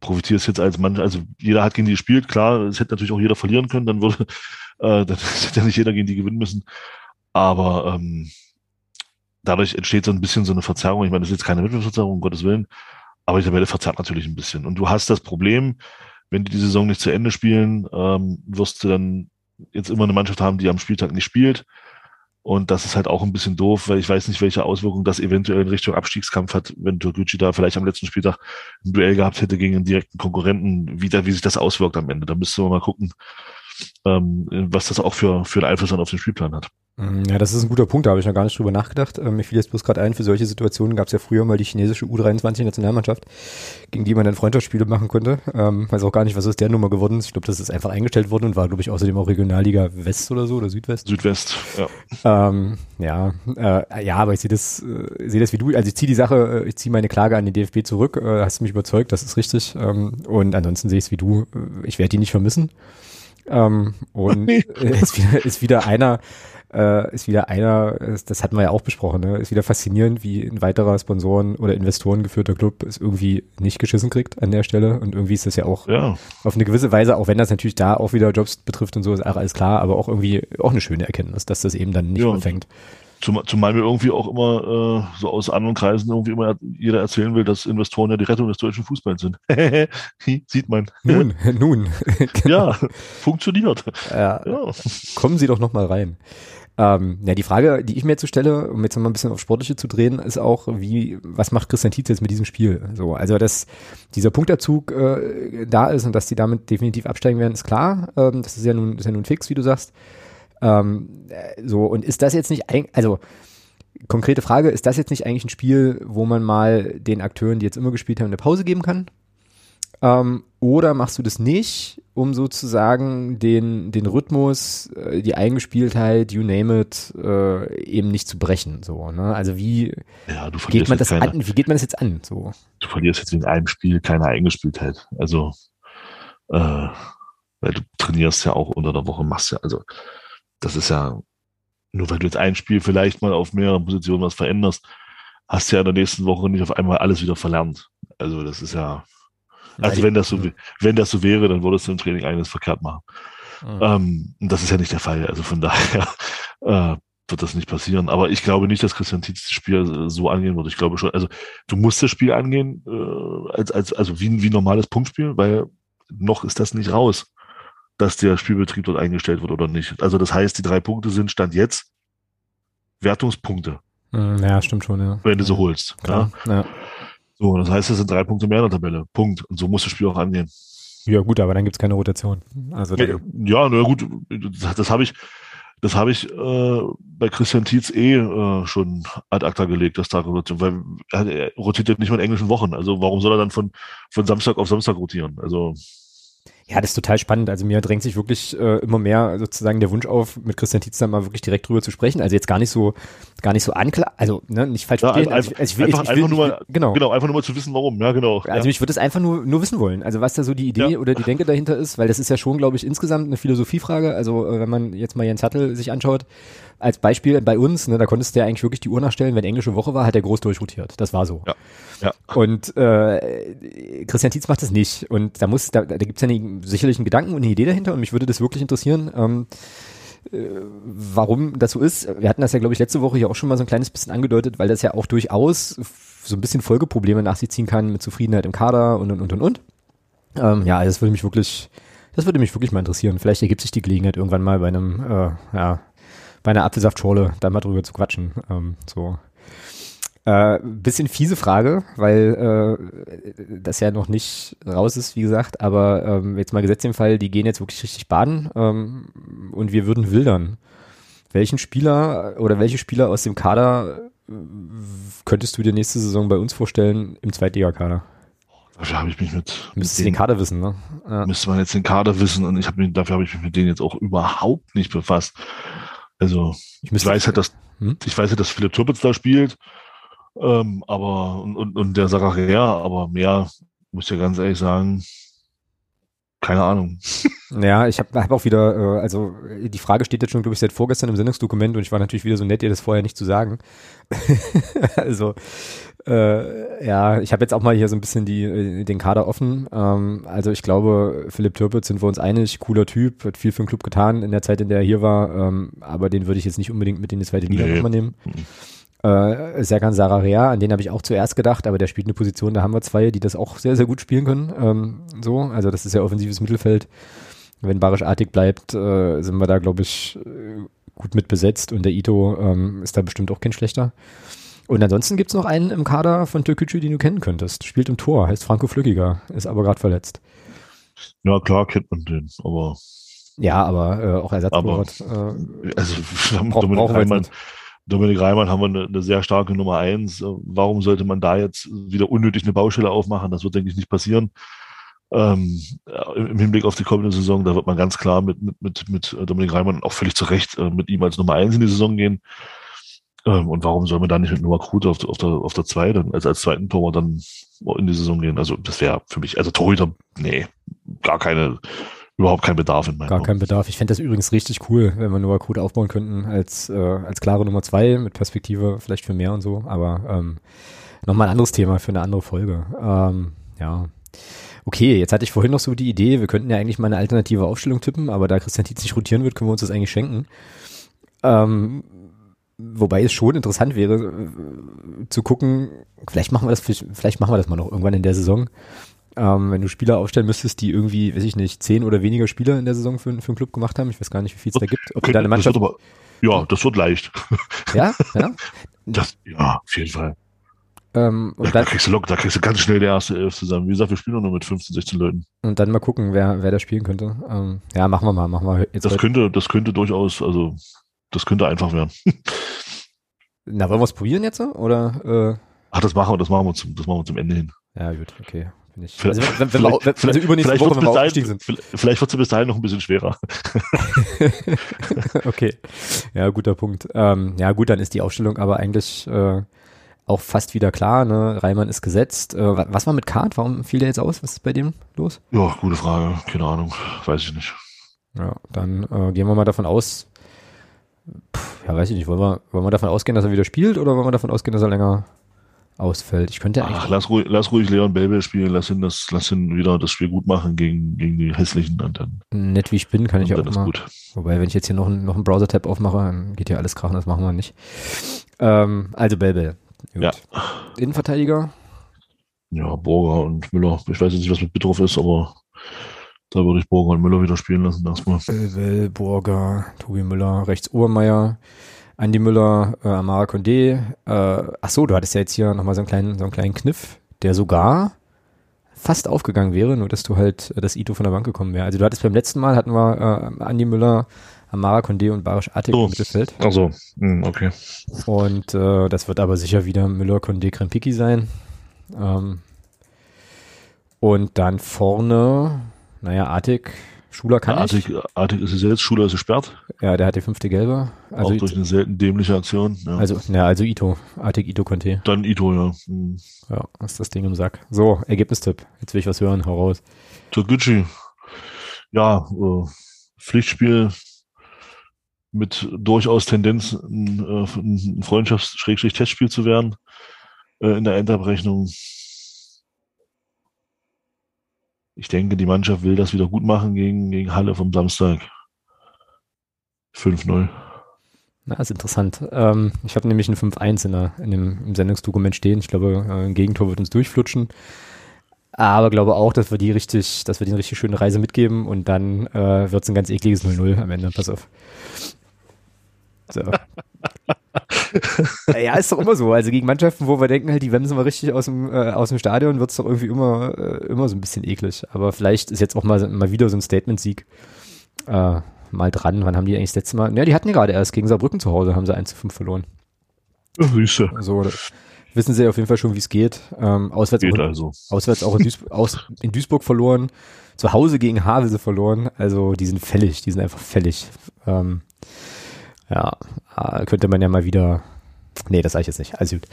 profitiert jetzt als Mannschaft, also jeder hat gegen die gespielt, klar, es hätte natürlich auch jeder verlieren können, dann würde, äh, dann hätte ja nicht jeder gegen die gewinnen müssen. Aber ähm, dadurch entsteht so ein bisschen so eine Verzerrung. Ich meine, das ist jetzt keine Wettbewerbsverzerrung, um Gottes Willen, aber die Tabelle verzerrt natürlich ein bisschen. Und du hast das Problem, wenn die die Saison nicht zu Ende spielen, ähm, wirst du dann jetzt immer eine Mannschaft haben, die am Spieltag nicht spielt. Und das ist halt auch ein bisschen doof, weil ich weiß nicht, welche Auswirkungen das eventuell in Richtung Abstiegskampf hat, wenn Türkgücü da vielleicht am letzten Spieltag ein Duell gehabt hätte gegen einen direkten Konkurrenten, wie, da, wie sich das auswirkt am Ende. Da müsste man mal gucken, ähm, was das auch für, für einen Einfluss dann auf den Spielplan hat. Mm, ja, das ist ein guter Punkt, da habe ich noch gar nicht drüber nachgedacht. Ähm, mir fiel jetzt bloß gerade ein, für solche Situationen gab es ja früher mal die chinesische U23-Nationalmannschaft, gegen die man dann Freundschaftsspiele machen konnte. Ähm, weiß auch gar nicht, was ist der Nummer geworden ist. Ich glaube, das ist einfach eingestellt worden und war, glaube ich, außerdem auch Regionalliga West oder so oder Südwest. Südwest, ja. Ähm, ja, äh, ja, aber ich sehe das, äh, sehe das wie du. Also ich ziehe die Sache, äh, ich ziehe meine Klage an den DFB zurück. Äh, hast du mich überzeugt, das ist richtig. Ähm, und ansonsten sehe ich es wie du. Äh, ich werde die nicht vermissen. Ähm, und ist, wieder, ist wieder einer, äh, ist wieder einer, das hatten wir ja auch besprochen, ne? ist wieder faszinierend, wie ein weiterer Sponsoren oder Investoren geführter Club es irgendwie nicht geschissen kriegt an der Stelle. Und irgendwie ist das ja auch ja. auf eine gewisse Weise, auch wenn das natürlich da auch wieder Jobs betrifft und so, ist auch alles klar, aber auch irgendwie auch eine schöne Erkenntnis, dass das eben dann nicht ja. Zum, zumal mir irgendwie auch immer äh, so aus anderen Kreisen irgendwie immer jeder erzählen will, dass Investoren ja die Rettung des deutschen Fußballs sind. Sieht man. Nun, nun. genau. Ja, funktioniert. Ja. ja. Kommen Sie doch noch mal rein. Ähm, ja, die Frage, die ich mir jetzt stelle, um jetzt noch mal ein bisschen auf Sportliche zu drehen, ist auch, wie, was macht Christian Tietz jetzt mit diesem Spiel? So, also, dass dieser Punktabzug äh, da ist und dass die damit definitiv absteigen werden, ist klar. Ähm, das ist ja nun, ist ja nun fix, wie du sagst. Ähm, so, und ist das jetzt nicht, ein, also konkrete Frage, ist das jetzt nicht eigentlich ein Spiel, wo man mal den Akteuren, die jetzt immer gespielt haben, eine Pause geben kann? Ähm, oder machst du das nicht, um sozusagen den, den Rhythmus, äh, die Eingespieltheit, you name it, äh, eben nicht zu brechen? So, ne? Also wie ja, geht man das keine, an? Wie geht man das jetzt an? So? Du verlierst jetzt in einem Spiel keine Eingespieltheit. Also äh, weil du trainierst ja auch unter der Woche, machst ja, also das ist ja, nur weil du jetzt ein Spiel vielleicht mal auf mehreren Positionen was veränderst, hast du ja in der nächsten Woche nicht auf einmal alles wieder verlernt. Also das ist ja, also wenn das so, wenn das so wäre, dann würdest du im Training eines verkehrt machen. Mhm. Ähm, das ist ja nicht der Fall. Also von daher äh, wird das nicht passieren. Aber ich glaube nicht, dass Christian Tietz das Spiel so angehen wird. Ich glaube schon, also du musst das Spiel angehen, äh, als, als, also wie, wie normales Punktspiel, weil noch ist das nicht raus dass der Spielbetrieb dort eingestellt wird oder nicht. Also das heißt, die drei Punkte sind Stand jetzt Wertungspunkte. Hm, ja, stimmt schon, ja. Wenn du sie holst. Klar, ja. ja. So, das heißt, es sind drei Punkte mehr in der Tabelle. Punkt. Und so muss das Spiel auch angehen. Ja, gut, aber dann gibt's keine Rotation. Also ja, ja, na gut, das, das habe ich, das habe ich äh, bei Christian Tietz eh äh, schon ad acta gelegt, das Tag Rotation, weil er, er rotiert ja nicht mal in englischen Wochen. Also warum soll er dann von, von Samstag auf Samstag rotieren? Also ja, das ist total spannend. Also mir drängt sich wirklich äh, immer mehr sozusagen der Wunsch auf, mit Christian Tietz mal wirklich direkt drüber zu sprechen. Also jetzt gar nicht so, gar nicht so anklar, also ne, nicht falsch ja, verstehen. Also, also ich will, einfach, ich, will, einfach nur mal, genau. genau, einfach nur mal zu wissen, warum. Ja, genau. Also ja. ich würde es einfach nur, nur wissen wollen. Also was da so die Idee ja. oder die Denke dahinter ist, weil das ist ja schon, glaube ich, insgesamt eine Philosophiefrage. Also äh, wenn man jetzt mal Jens Hattel sich anschaut, als Beispiel bei uns, ne, da konntest du ja eigentlich wirklich die Uhr nachstellen, wenn englische Woche war, hat er groß durchrotiert. Das war so. Ja. ja. Und äh, Christian Tietz macht das nicht. Und da muss, da, da gibt es ja eine, sicherlich einen Gedanken und eine Idee dahinter und mich würde das wirklich interessieren. Ähm, äh, warum das so ist. Wir hatten das ja, glaube ich, letzte Woche hier auch schon mal so ein kleines bisschen angedeutet, weil das ja auch durchaus so ein bisschen Folgeprobleme nach sich ziehen kann mit Zufriedenheit im Kader und und und und und. Ähm, ja, das würde mich wirklich, das würde mich wirklich mal interessieren. Vielleicht ergibt sich die Gelegenheit irgendwann mal bei einem, äh, ja, bei einer Apfelsaftschorle da mal drüber zu quatschen. Ähm, so. Äh, bisschen fiese Frage, weil äh, das ja noch nicht raus ist, wie gesagt, aber ähm, jetzt mal gesetzt im Fall, die gehen jetzt wirklich richtig baden ähm, und wir würden wildern. Welchen Spieler oder welche Spieler aus dem Kader äh, könntest du dir nächste Saison bei uns vorstellen im Zweitliga-Kader? Dafür habe ich mich mit. Müsstest du den Kader wissen, ne? Ja. Müsste man jetzt den Kader wissen und ich habe mich, dafür habe ich mich mit denen jetzt auch überhaupt nicht befasst. Also ich, ich weiß halt, dass hm? ich weiß halt, dass Philipp Turbitz da spielt, ähm, aber und, und, und der Sarachea, aber mehr muss ich ja ganz ehrlich sagen, keine Ahnung. Ja, ich habe hab auch wieder, äh, also die Frage steht jetzt schon, glaube ich, seit vorgestern im Sendungsdokument und ich war natürlich wieder so nett, ihr das vorher nicht zu sagen. also äh, ja, ich habe jetzt auch mal hier so ein bisschen die, äh, den Kader offen. Ähm, also ich glaube, Philipp Türpitz sind wir uns einig, cooler Typ, hat viel für den Club getan in der Zeit, in der er hier war, ähm, aber den würde ich jetzt nicht unbedingt mit in die zweite Liga nee. nochmal nehmen. Äh, Serkan Sararea, an den habe ich auch zuerst gedacht, aber der spielt eine Position, da haben wir zwei, die das auch sehr, sehr gut spielen können. Ähm, so, also das ist ja offensives Mittelfeld. Wenn Barisch artig bleibt, äh, sind wir da, glaube ich, äh, gut mit besetzt und der Ito ähm, ist da bestimmt auch kein schlechter. Und ansonsten gibt es noch einen im Kader von Türkgücü, den du kennen könntest. Spielt im Tor, heißt Franco Flückiger, ist aber gerade verletzt. Ja, klar kennt man den, aber. Ja, aber äh, auch Ersatztorwart. Äh, also, brauch, Dominik Reimann, Dominik Reimann haben wir eine, eine, sehr starke Nummer eins. Warum sollte man da jetzt wieder unnötig eine Baustelle aufmachen? Das wird, denke ich, nicht passieren. Ähm, Im Hinblick auf die kommende Saison, da wird man ganz klar mit, mit, mit, mit Dominik Reimann auch völlig zu Recht äh, mit ihm als Nummer eins in die Saison gehen. Ähm, und warum soll man da nicht mit Noah Krute auf, auf der, auf der zwei, dann, also als zweiten Torwart dann in die Saison gehen? Also, das wäre für mich, also Torhüter, nee, gar keine, überhaupt kein Bedarf in meinem Gar kein Bedarf. Ich fände das übrigens richtig cool, wenn wir Noah Krute aufbauen könnten als, äh, als klare Nummer zwei mit Perspektive vielleicht für mehr und so, aber, ähm, nochmal ein anderes Thema für eine andere Folge. Ähm, ja. Okay, jetzt hatte ich vorhin noch so die Idee, wir könnten ja eigentlich mal eine alternative Aufstellung tippen, aber da Christian Tietz nicht rotieren wird, können wir uns das eigentlich schenken. Ähm, Wobei es schon interessant wäre, äh, zu gucken, vielleicht machen wir das, vielleicht machen wir das mal noch irgendwann in der Saison. Ähm, wenn du Spieler aufstellen müsstest, die irgendwie, weiß ich nicht, zehn oder weniger Spieler in der Saison für, für einen Club gemacht haben. Ich weiß gar nicht, wie viel es da gibt. Ob okay, deine Mannschaft. Das aber, ja, das wird leicht. Ja, ja. Das, ja, auf jeden Fall. Ähm, und da, dann, da, kriegst du lock, da kriegst du ganz schnell der erste Elf zusammen. Wie gesagt, wir spielen nur mit 15, 16 Leuten. Und dann mal gucken, wer, wer da spielen könnte. Ähm, ja, machen wir mal, machen wir jetzt. Das könnte, das könnte durchaus, also das könnte einfach werden. Na, wollen wir es probieren jetzt? Oder, äh? Ach, das machen wir, das machen wir zum, das machen wir zum Ende hin. Ja, gut, okay. Ich, also, wenn, wenn, wir, wenn, also übernächste Woche, wenn wir dahin, sind. Vielleicht wird es bis dahin noch ein bisschen schwerer. okay. Ja, guter Punkt. Ähm, ja, gut, dann ist die Aufstellung aber eigentlich äh, auch fast wieder klar. Ne? Reimann ist gesetzt. Äh, was war mit Kart? Warum fiel der jetzt aus? Was ist bei dem los? Ja, gute Frage. Keine Ahnung. Weiß ich nicht. Ja, dann äh, gehen wir mal davon aus, Puh, ja, weiß ich nicht. Wollen wir, wollen wir davon ausgehen, dass er wieder spielt oder wollen wir davon ausgehen, dass er länger ausfällt? Ich könnte Ach, lass ruhig, lass ruhig Leon Belbel spielen, lass ihn, das, lass ihn wieder das Spiel gut machen gegen, gegen die hässlichen und dann. Nett wie ich bin, kann ich auch mal. Gut. Wobei, wenn ich jetzt hier noch, noch einen Browser-Tab aufmache, dann geht ja alles krachen, das machen wir nicht. Ähm, also Belbel. Ja. Innenverteidiger? Ja, Borger und Müller. Ich weiß jetzt nicht, was mit Bitroff ist, aber da würde ich Burger und Müller wieder spielen lassen erstmal. Will, Burger, Tobi Müller, rechts Obermeier, Andi Müller, äh, Amara Condé. Äh, ach so, du hattest ja jetzt hier nochmal so einen kleinen, so einen kleinen Kniff, der sogar fast aufgegangen wäre, nur dass du halt äh, das Ito von der Bank gekommen wäre. Also du hattest beim letzten Mal hatten wir äh, Andi Müller, Amara Condé und Barisch Attic so. im Mittelfeld. Also, okay. Und äh, das wird aber sicher wieder Müller, Condé, Krempiki sein. Ähm, und dann vorne naja, Artig, Schuler kann Artig, nicht. Artig ist es jetzt, Schuler ist gesperrt. Ja, der hat die fünfte Gelbe. Also Auch durch eine selten dämliche Aktion. Ja. Also, ja, also Ito. Artig, Ito, Conte. Dann Ito, ja. Mhm. Ja, ist das Ding im Sack. So, Ergebnistipp. Jetzt will ich was hören, hau raus. Toguchi. Ja, äh, Pflichtspiel mit durchaus Tendenz, ein, äh, ein Freundschafts-Testspiel zu werden äh, in der Endabrechnung ich denke, die Mannschaft will das wieder gut machen gegen, gegen Halle vom Samstag. 5-0. Na, ist interessant. Ähm, ich habe nämlich ein 5-1 in, in dem, im Sendungsdokument stehen. Ich glaube, äh, ein Gegentor wird uns durchflutschen. Aber glaube auch, dass wir die richtig, dass wir die eine richtig schöne Reise mitgeben und dann äh, wird es ein ganz ekliges 0-0 am Ende. Pass auf. So. ja, ist doch immer so. Also gegen Mannschaften, wo wir denken, halt, die wemsen wir richtig aus dem, äh, aus dem Stadion, wird's doch irgendwie immer, äh, immer so ein bisschen eklig. Aber vielleicht ist jetzt auch mal, mal wieder so ein Statement-Sieg äh, mal dran. Wann haben die eigentlich das letzte Mal? Ja, die hatten ja gerade erst gegen Saarbrücken zu Hause, haben sie 1 zu 5 verloren. Süße. So, wissen sie auf jeden Fall schon, wie es geht. Ähm, auswärts, Geht auch, in- also. auswärts auch in, Duisburg, aus, in Duisburg verloren. Zu Hause gegen Havelse verloren. Also die sind fällig, die sind einfach fällig. Ähm, ja, äh, könnte man ja mal wieder. Nee, das sage ich jetzt nicht. Also gut.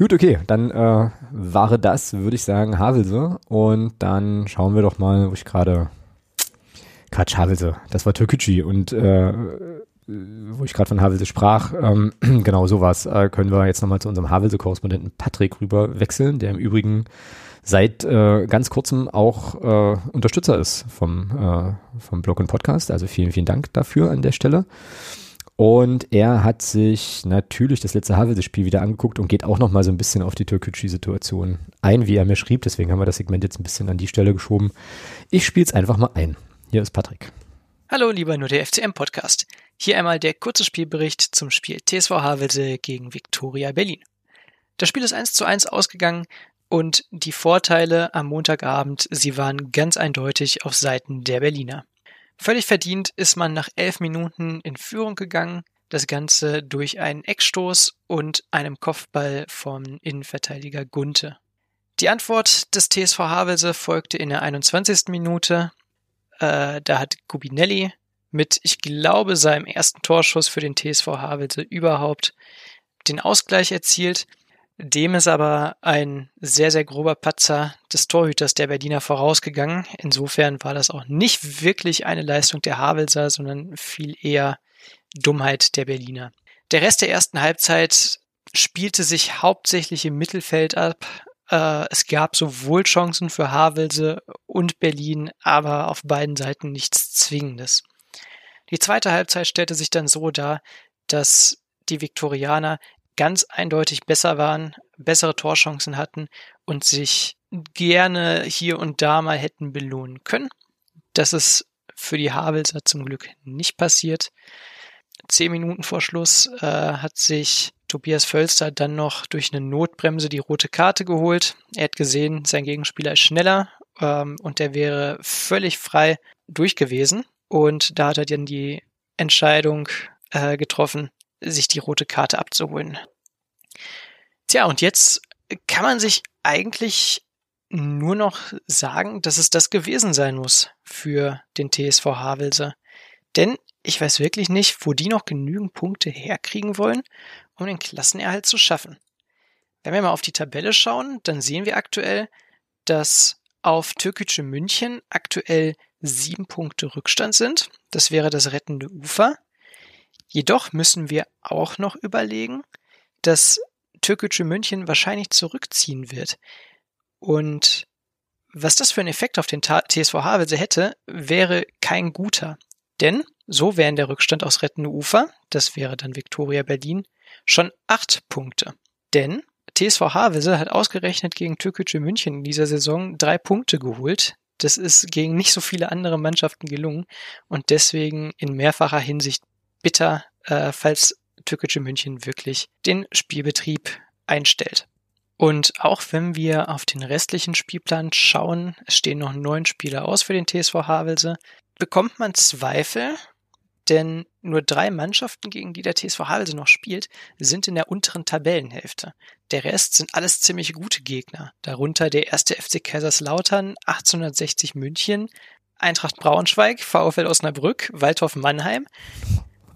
Gut, okay, dann äh, war das, würde ich sagen, Havelse. Und dann schauen wir doch mal, wo ich gerade. Quatsch, Havelse. Das war Türkgücü. Und äh, wo ich gerade von Havelse sprach, ähm, genau sowas, äh, können wir jetzt nochmal zu unserem Havelse-Korrespondenten Patrick rüber wechseln, der im Übrigen seit äh, ganz kurzem auch äh, Unterstützer ist vom, äh, vom Blog und Podcast. Also vielen, vielen Dank dafür an der Stelle. Und er hat sich natürlich das letzte Havelse-Spiel wieder angeguckt und geht auch nochmal so ein bisschen auf die Türkgücü-Situation ein, wie er mir schrieb. Deswegen haben wir das Segment jetzt ein bisschen an die Stelle geschoben. Ich spiele es einfach mal ein. Hier ist Patrick. Hallo, lieber nur der FCM-Podcast. Hier einmal der kurze Spielbericht zum Spiel TSV Havelse gegen Viktoria Berlin. Das Spiel ist 1 zu 1 ausgegangen und die Vorteile am Montagabend, sie waren ganz eindeutig auf Seiten der Berliner. Völlig verdient ist man nach elf Minuten in Führung gegangen, das Ganze durch einen Eckstoß und einem Kopfball vom Innenverteidiger Gunthe. Die Antwort des TSV Havelse folgte in der 21. Minute. Äh, da hat Gubinelli mit, ich glaube, seinem ersten Torschuss für den TSV Havelse überhaupt den Ausgleich erzielt. Dem ist aber ein sehr, sehr grober Patzer des Torhüters der Berliner vorausgegangen. Insofern war das auch nicht wirklich eine Leistung der Havelser, sondern viel eher Dummheit der Berliner. Der Rest der ersten Halbzeit spielte sich hauptsächlich im Mittelfeld ab. Äh, es gab sowohl Chancen für Havelse und Berlin, aber auf beiden Seiten nichts Zwingendes. Die zweite Halbzeit stellte sich dann so dar, dass die Viktorianer ganz eindeutig besser waren, bessere Torchancen hatten und sich gerne hier und da mal hätten belohnen können. Das ist für die Havelser zum Glück nicht passiert. Zehn Minuten vor Schluss äh, hat sich Tobias Völster dann noch durch eine Notbremse die rote Karte geholt. Er hat gesehen, sein Gegenspieler ist schneller ähm, und der wäre völlig frei durch gewesen. Und da hat er dann die Entscheidung äh, getroffen, sich die rote Karte abzuholen. Tja, und jetzt kann man sich eigentlich nur noch sagen, dass es das gewesen sein muss für den TSV Havelse. Denn ich weiß wirklich nicht, wo die noch genügend Punkte herkriegen wollen, um den Klassenerhalt zu schaffen. Wenn wir mal auf die Tabelle schauen, dann sehen wir aktuell, dass auf Türkische München aktuell sieben Punkte Rückstand sind. Das wäre das rettende Ufer. Jedoch müssen wir auch noch überlegen, dass Türkische München wahrscheinlich zurückziehen wird. Und was das für einen Effekt auf den TSV Havelse hätte, wäre kein guter. Denn so wären der Rückstand aus rettende Ufer, das wäre dann Viktoria Berlin, schon acht Punkte. Denn TSV Havelse hat ausgerechnet gegen Türkische München in dieser Saison drei Punkte geholt. Das ist gegen nicht so viele andere Mannschaften gelungen und deswegen in mehrfacher Hinsicht bitter, äh, falls Türkische München wirklich den Spielbetrieb einstellt. Und auch wenn wir auf den restlichen Spielplan schauen, es stehen noch neun Spieler aus für den TSV Havelse, bekommt man Zweifel, denn nur drei Mannschaften, gegen die der TSV Havelse noch spielt, sind in der unteren Tabellenhälfte. Der Rest sind alles ziemlich gute Gegner, darunter der erste FC Kaiserslautern, 1860 München, Eintracht Braunschweig, VfL Osnabrück, Waldhof Mannheim.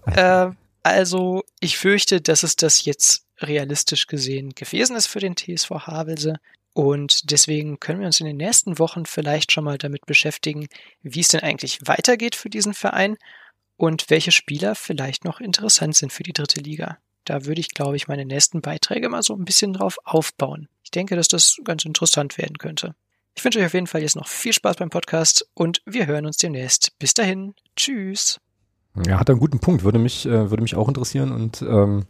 Äh, also ich fürchte, dass es das jetzt realistisch gesehen gewesen ist für den TSV Havelse. Und deswegen können wir uns in den nächsten Wochen vielleicht schon mal damit beschäftigen, wie es denn eigentlich weitergeht für diesen Verein und welche Spieler vielleicht noch interessant sind für die dritte Liga. Da würde ich, glaube ich, meine nächsten Beiträge mal so ein bisschen drauf aufbauen. Ich denke, dass das ganz interessant werden könnte. Ich wünsche euch auf jeden Fall jetzt noch viel Spaß beim Podcast und wir hören uns demnächst. Bis dahin. Tschüss. Ja, hat einen guten Punkt. Würde mich, äh, würde mich auch interessieren und ähm,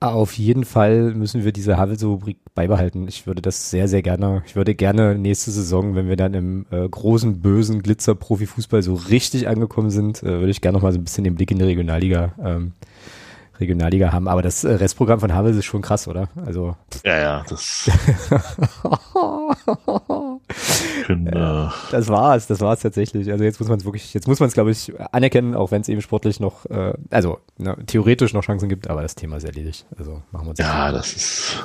auf jeden Fall müssen wir diese Havelse-Rubrik beibehalten. Ich würde das sehr, sehr gerne, ich würde gerne nächste Saison, wenn wir dann im äh, großen, bösen Glitzer-Profifußball so richtig angekommen sind, äh, würde ich gerne noch mal so ein bisschen den Blick in die Regionalliga ähm, Regionalliga haben. Aber das äh, Restprogramm von Havels ist schon krass, oder? Also. Ja, ja, das. können, äh, das war's, das war's tatsächlich. Also jetzt muss man es wirklich, jetzt muss man es, glaube ich, anerkennen, auch wenn es eben sportlich noch, äh, also ne, theoretisch noch Chancen gibt, aber das Thema ist erledigt. Also machen wir uns ja, das ist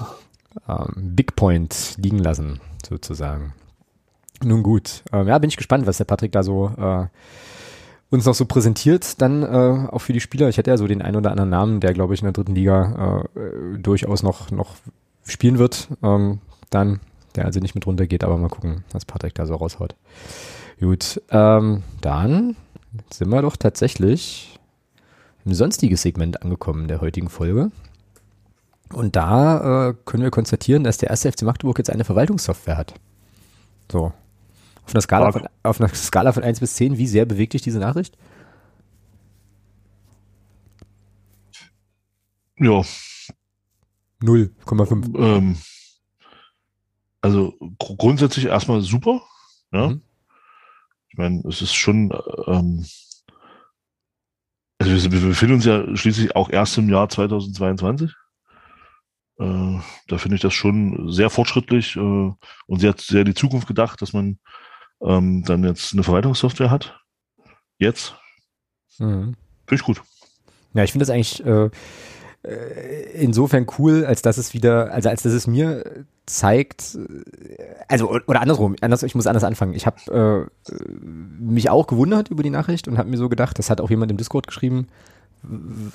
ähm, Big Point liegen lassen, sozusagen. Nun gut, ähm, ja, bin ich gespannt, was der Patrick da so äh, uns noch so präsentiert, dann äh, auch für die Spieler. Ich hätte ja so den einen oder anderen Namen, der, glaube ich, in der dritten Liga äh, durchaus noch, noch spielen wird. Ähm, dann, der also nicht mit runtergeht, aber mal gucken, was Patrick da so raushaut. Gut, ähm, dann sind wir doch tatsächlich im sonstiges Segment angekommen der heutigen Folge. Und da äh, können wir konstatieren, dass der erste FC Magdeburg jetzt eine Verwaltungssoftware hat. So, auf einer Skala, von, auf einer Skala von 1 bis 10, wie sehr bewegt dich diese Nachricht? Ja. 0,5. Ähm, also gr grundsätzlich erstmal super. Ja. Mhm. Ich meine, es ist schon, ähm, also wir, wir, befinden uns ja schließlich auch erst im Jahr 2022. Äh, da finde ich das schon sehr fortschrittlich äh, und sehr, sehr die Zukunft gedacht, dass man ähm, dann jetzt eine Verwaltungssoftware hat. Jetzt. Mhm. Finde ich gut. Ja, ich finde das eigentlich äh, insofern cool, als dass es wieder, also als dass es mir zeigt, äh, also oder andersrum, anders, ich muss anders anfangen. Ich habe äh, mich auch gewundert über die Nachricht und habe mir so gedacht, das hat auch jemand im Discord geschrieben,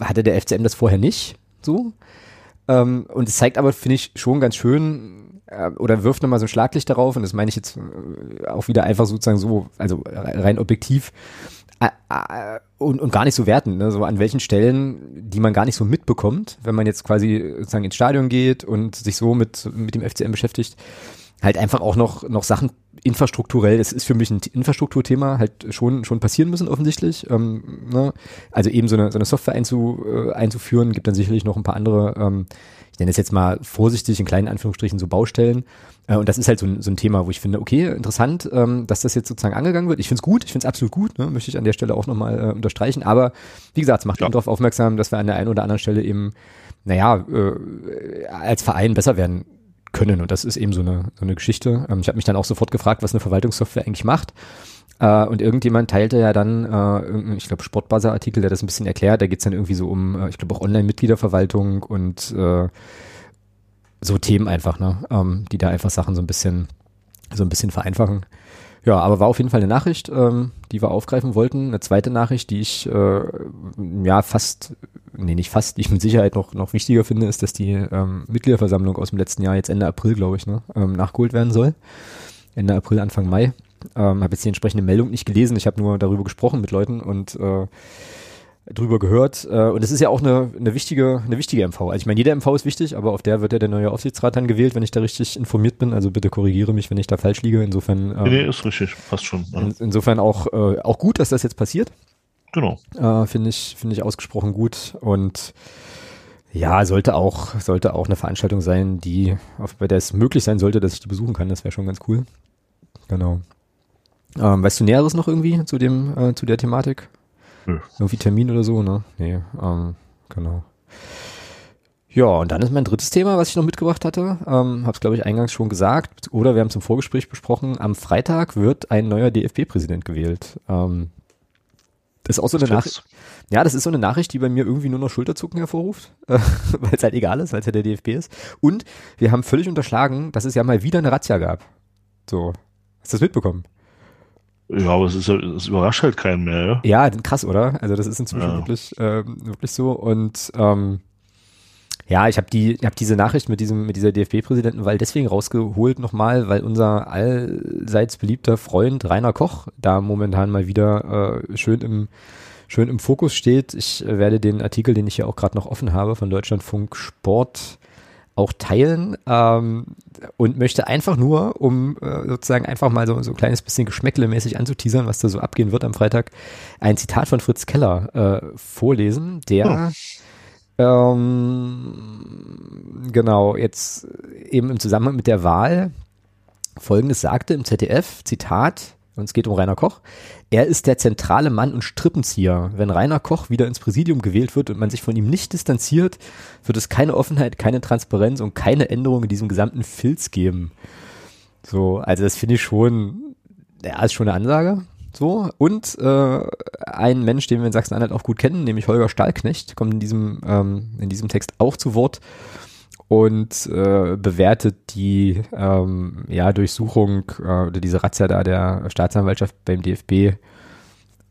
hatte der FCM das vorher nicht so. Ähm, und es zeigt aber, finde ich, schon ganz schön, äh, oder wirft nochmal so ein Schlaglicht darauf, und das meine ich jetzt äh, auch wieder einfach sozusagen so, also rein objektiv, äh, und, und gar nicht so werten, ne? so an welchen Stellen, die man gar nicht so mitbekommt, wenn man jetzt quasi sozusagen ins Stadion geht und sich so mit, mit dem FCM beschäftigt, halt einfach auch noch, noch Sachen infrastrukturell, das ist für mich ein Infrastrukturthema, halt schon, schon passieren müssen offensichtlich. Ähm, ne? Also eben so eine, so eine Software einzu, äh, einzuführen, gibt dann sicherlich noch ein paar andere ähm, nenne es jetzt mal vorsichtig in kleinen Anführungsstrichen so Baustellen. Äh, und das ist halt so ein, so ein Thema, wo ich finde, okay, interessant, ähm, dass das jetzt sozusagen angegangen wird. Ich finde es gut, ich finde es absolut gut, ne? möchte ich an der Stelle auch nochmal äh, unterstreichen. Aber wie gesagt, es macht ja. eben darauf aufmerksam, dass wir an der einen oder anderen Stelle eben, naja, äh, als Verein besser werden können. Und das ist eben so eine, so eine Geschichte. Ähm, ich habe mich dann auch sofort gefragt, was eine Verwaltungssoftware eigentlich macht. Äh, und irgendjemand teilte ja dann, äh, ich glaube, Sportbuzzer-Artikel, der das ein bisschen erklärt. Da geht's dann irgendwie so um, äh, ich glaube, auch Online-Mitgliederverwaltung und äh, so Themen einfach, ne? Ähm, die da einfach Sachen so ein bisschen, so ein bisschen vereinfachen. Ja, aber war auf jeden Fall eine Nachricht, ähm, die wir aufgreifen wollten. Eine zweite Nachricht, die ich äh, ja fast, nee, nicht fast, die ich mit Sicherheit noch, noch wichtiger finde, ist, dass die ähm, Mitgliederversammlung aus dem letzten Jahr jetzt Ende April, glaube ich, ne, ähm, nachgeholt werden soll. Ende April, Anfang Mai. Ähm, habe jetzt die entsprechende Meldung nicht gelesen. Ich habe nur darüber gesprochen mit Leuten und äh, drüber gehört. Äh, und es ist ja auch eine, eine wichtige, eine wichtige MV. Also ich meine, jede MV ist wichtig, aber auf der wird ja der neue Aufsichtsrat dann gewählt, wenn ich da richtig informiert bin. Also bitte korrigiere mich, wenn ich da falsch liege. Insofern. Ähm, nee, ist richtig, passt schon. Ja. In, insofern auch, äh, auch gut, dass das jetzt passiert. Genau. Äh, Finde ich, finde ich ausgesprochen gut. Und ja, sollte auch, sollte auch eine Veranstaltung sein, die, auf, bei der es möglich sein sollte, dass ich die besuchen kann. Das wäre schon ganz cool. Genau. Ähm, weißt du Näheres noch irgendwie zu dem, äh, zu der Thematik? Hm. Irgendwie Termin oder so, ne? Nee, ähm, genau. Ja, und dann ist mein drittes Thema, was ich noch mitgebracht hatte. Ähm, Habe es, glaube ich, eingangs schon gesagt. Oder wir haben zum Vorgespräch besprochen. Am Freitag wird ein neuer DFB-Präsident gewählt. Ähm, das ist auch so eine Nachricht. Ja, das ist so eine Nachricht, die bei mir irgendwie nur noch Schulterzucken hervorruft, äh, weil es halt egal ist, weil es ja der DFB ist. Und wir haben völlig unterschlagen, dass es ja mal wieder eine Razzia gab. So. Hast du das mitbekommen? Ja, aber es ist es überrascht halt keinen mehr, ja? Ja, krass, oder? Also das ist inzwischen ja. wirklich, äh, wirklich so. Und ähm, ja, ich habe die, ich habe diese Nachricht mit diesem, mit dieser DFB-Präsidentenwahl deswegen rausgeholt nochmal, weil unser allseits beliebter Freund Rainer Koch da momentan mal wieder äh, schön im schön im Fokus steht. Ich äh, werde den Artikel, den ich hier auch gerade noch offen habe, von Deutschlandfunk Sport auch teilen ähm, und möchte einfach nur, um äh, sozusagen einfach mal so, so ein kleines bisschen geschmäcklemäßig anzuteasern, was da so abgehen wird am Freitag, ein Zitat von Fritz Keller äh, vorlesen, der oh. ähm, genau jetzt eben im Zusammenhang mit der Wahl Folgendes sagte im ZDF, Zitat, und es geht um Rainer Koch. Er ist der zentrale Mann und Strippenzieher. Wenn Rainer Koch wieder ins Präsidium gewählt wird und man sich von ihm nicht distanziert, wird es keine Offenheit, keine Transparenz und keine Änderung in diesem gesamten Filz geben. So, also das finde ich schon, ja, ist schon eine Ansage. So, und äh, ein Mensch, den wir in Sachsen-Anhalt auch gut kennen, nämlich Holger Stahlknecht, kommt in diesem, ähm, in diesem Text auch zu Wort und äh, bewertet die ähm, ja, Durchsuchung äh, oder diese Razzia da der Staatsanwaltschaft beim DFB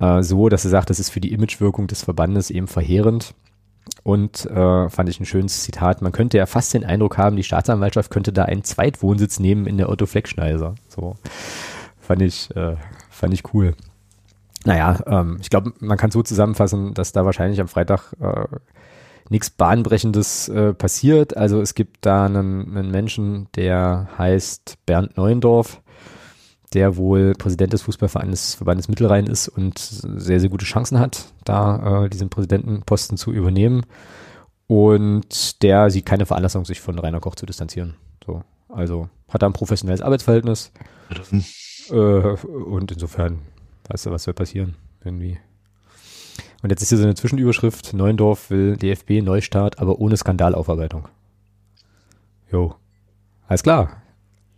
äh, so, dass er sagt, das ist für die Imagewirkung des Verbandes eben verheerend. Und äh, fand ich ein schönes Zitat. Man könnte ja fast den Eindruck haben, die Staatsanwaltschaft könnte da einen Zweitwohnsitz nehmen in der Otto Fleckschneiser. So fand ich, äh, fand ich cool. Naja, ähm, ich glaube, man kann so zusammenfassen, dass da wahrscheinlich am Freitag äh, nichts Bahnbrechendes äh, passiert. Also es gibt da einen, einen Menschen, der heißt Bernd Neuendorf, der wohl Präsident des Fußballvereines Verbandes Mittelrhein ist und sehr, sehr gute Chancen hat, da äh, diesen Präsidentenposten zu übernehmen. Und der sieht keine Veranlassung, sich von Rainer Koch zu distanzieren. So, also hat er ein professionelles Arbeitsverhältnis. Äh, und insofern, weißt du, was soll passieren? Irgendwie. Und jetzt ist hier so eine Zwischenüberschrift, Neuendorf will DFB Neustart, aber ohne Skandalaufarbeitung. Jo. Alles klar.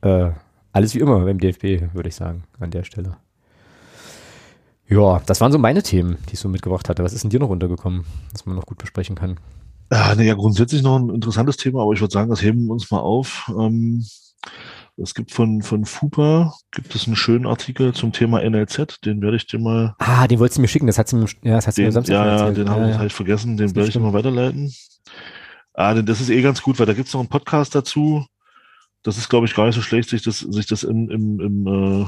Äh, alles wie immer beim DFB, würde ich sagen, an der Stelle. Ja, das waren so meine Themen, die ich so mitgebracht hatte. Was ist denn dir noch untergekommen, was man noch gut besprechen kann? Ja, nee, ja, grundsätzlich noch ein interessantes Thema, aber ich würde sagen, das heben wir uns mal auf. Ähm, es gibt von, von FUPA, gibt es einen schönen Artikel zum Thema NLZ, den werde ich dir mal. Ah, den wolltest du mir schicken, das hat sie mir, ja, das hat sie den, mir Samstag Ja, ja, erzählt. den habe ich halt vergessen, den werde ich mal weiterleiten. Ah, denn das ist eh ganz gut, weil da gibt es noch einen Podcast dazu. Das ist, glaube ich, gar nicht so schlecht, sich das, sich das im, im, im, äh,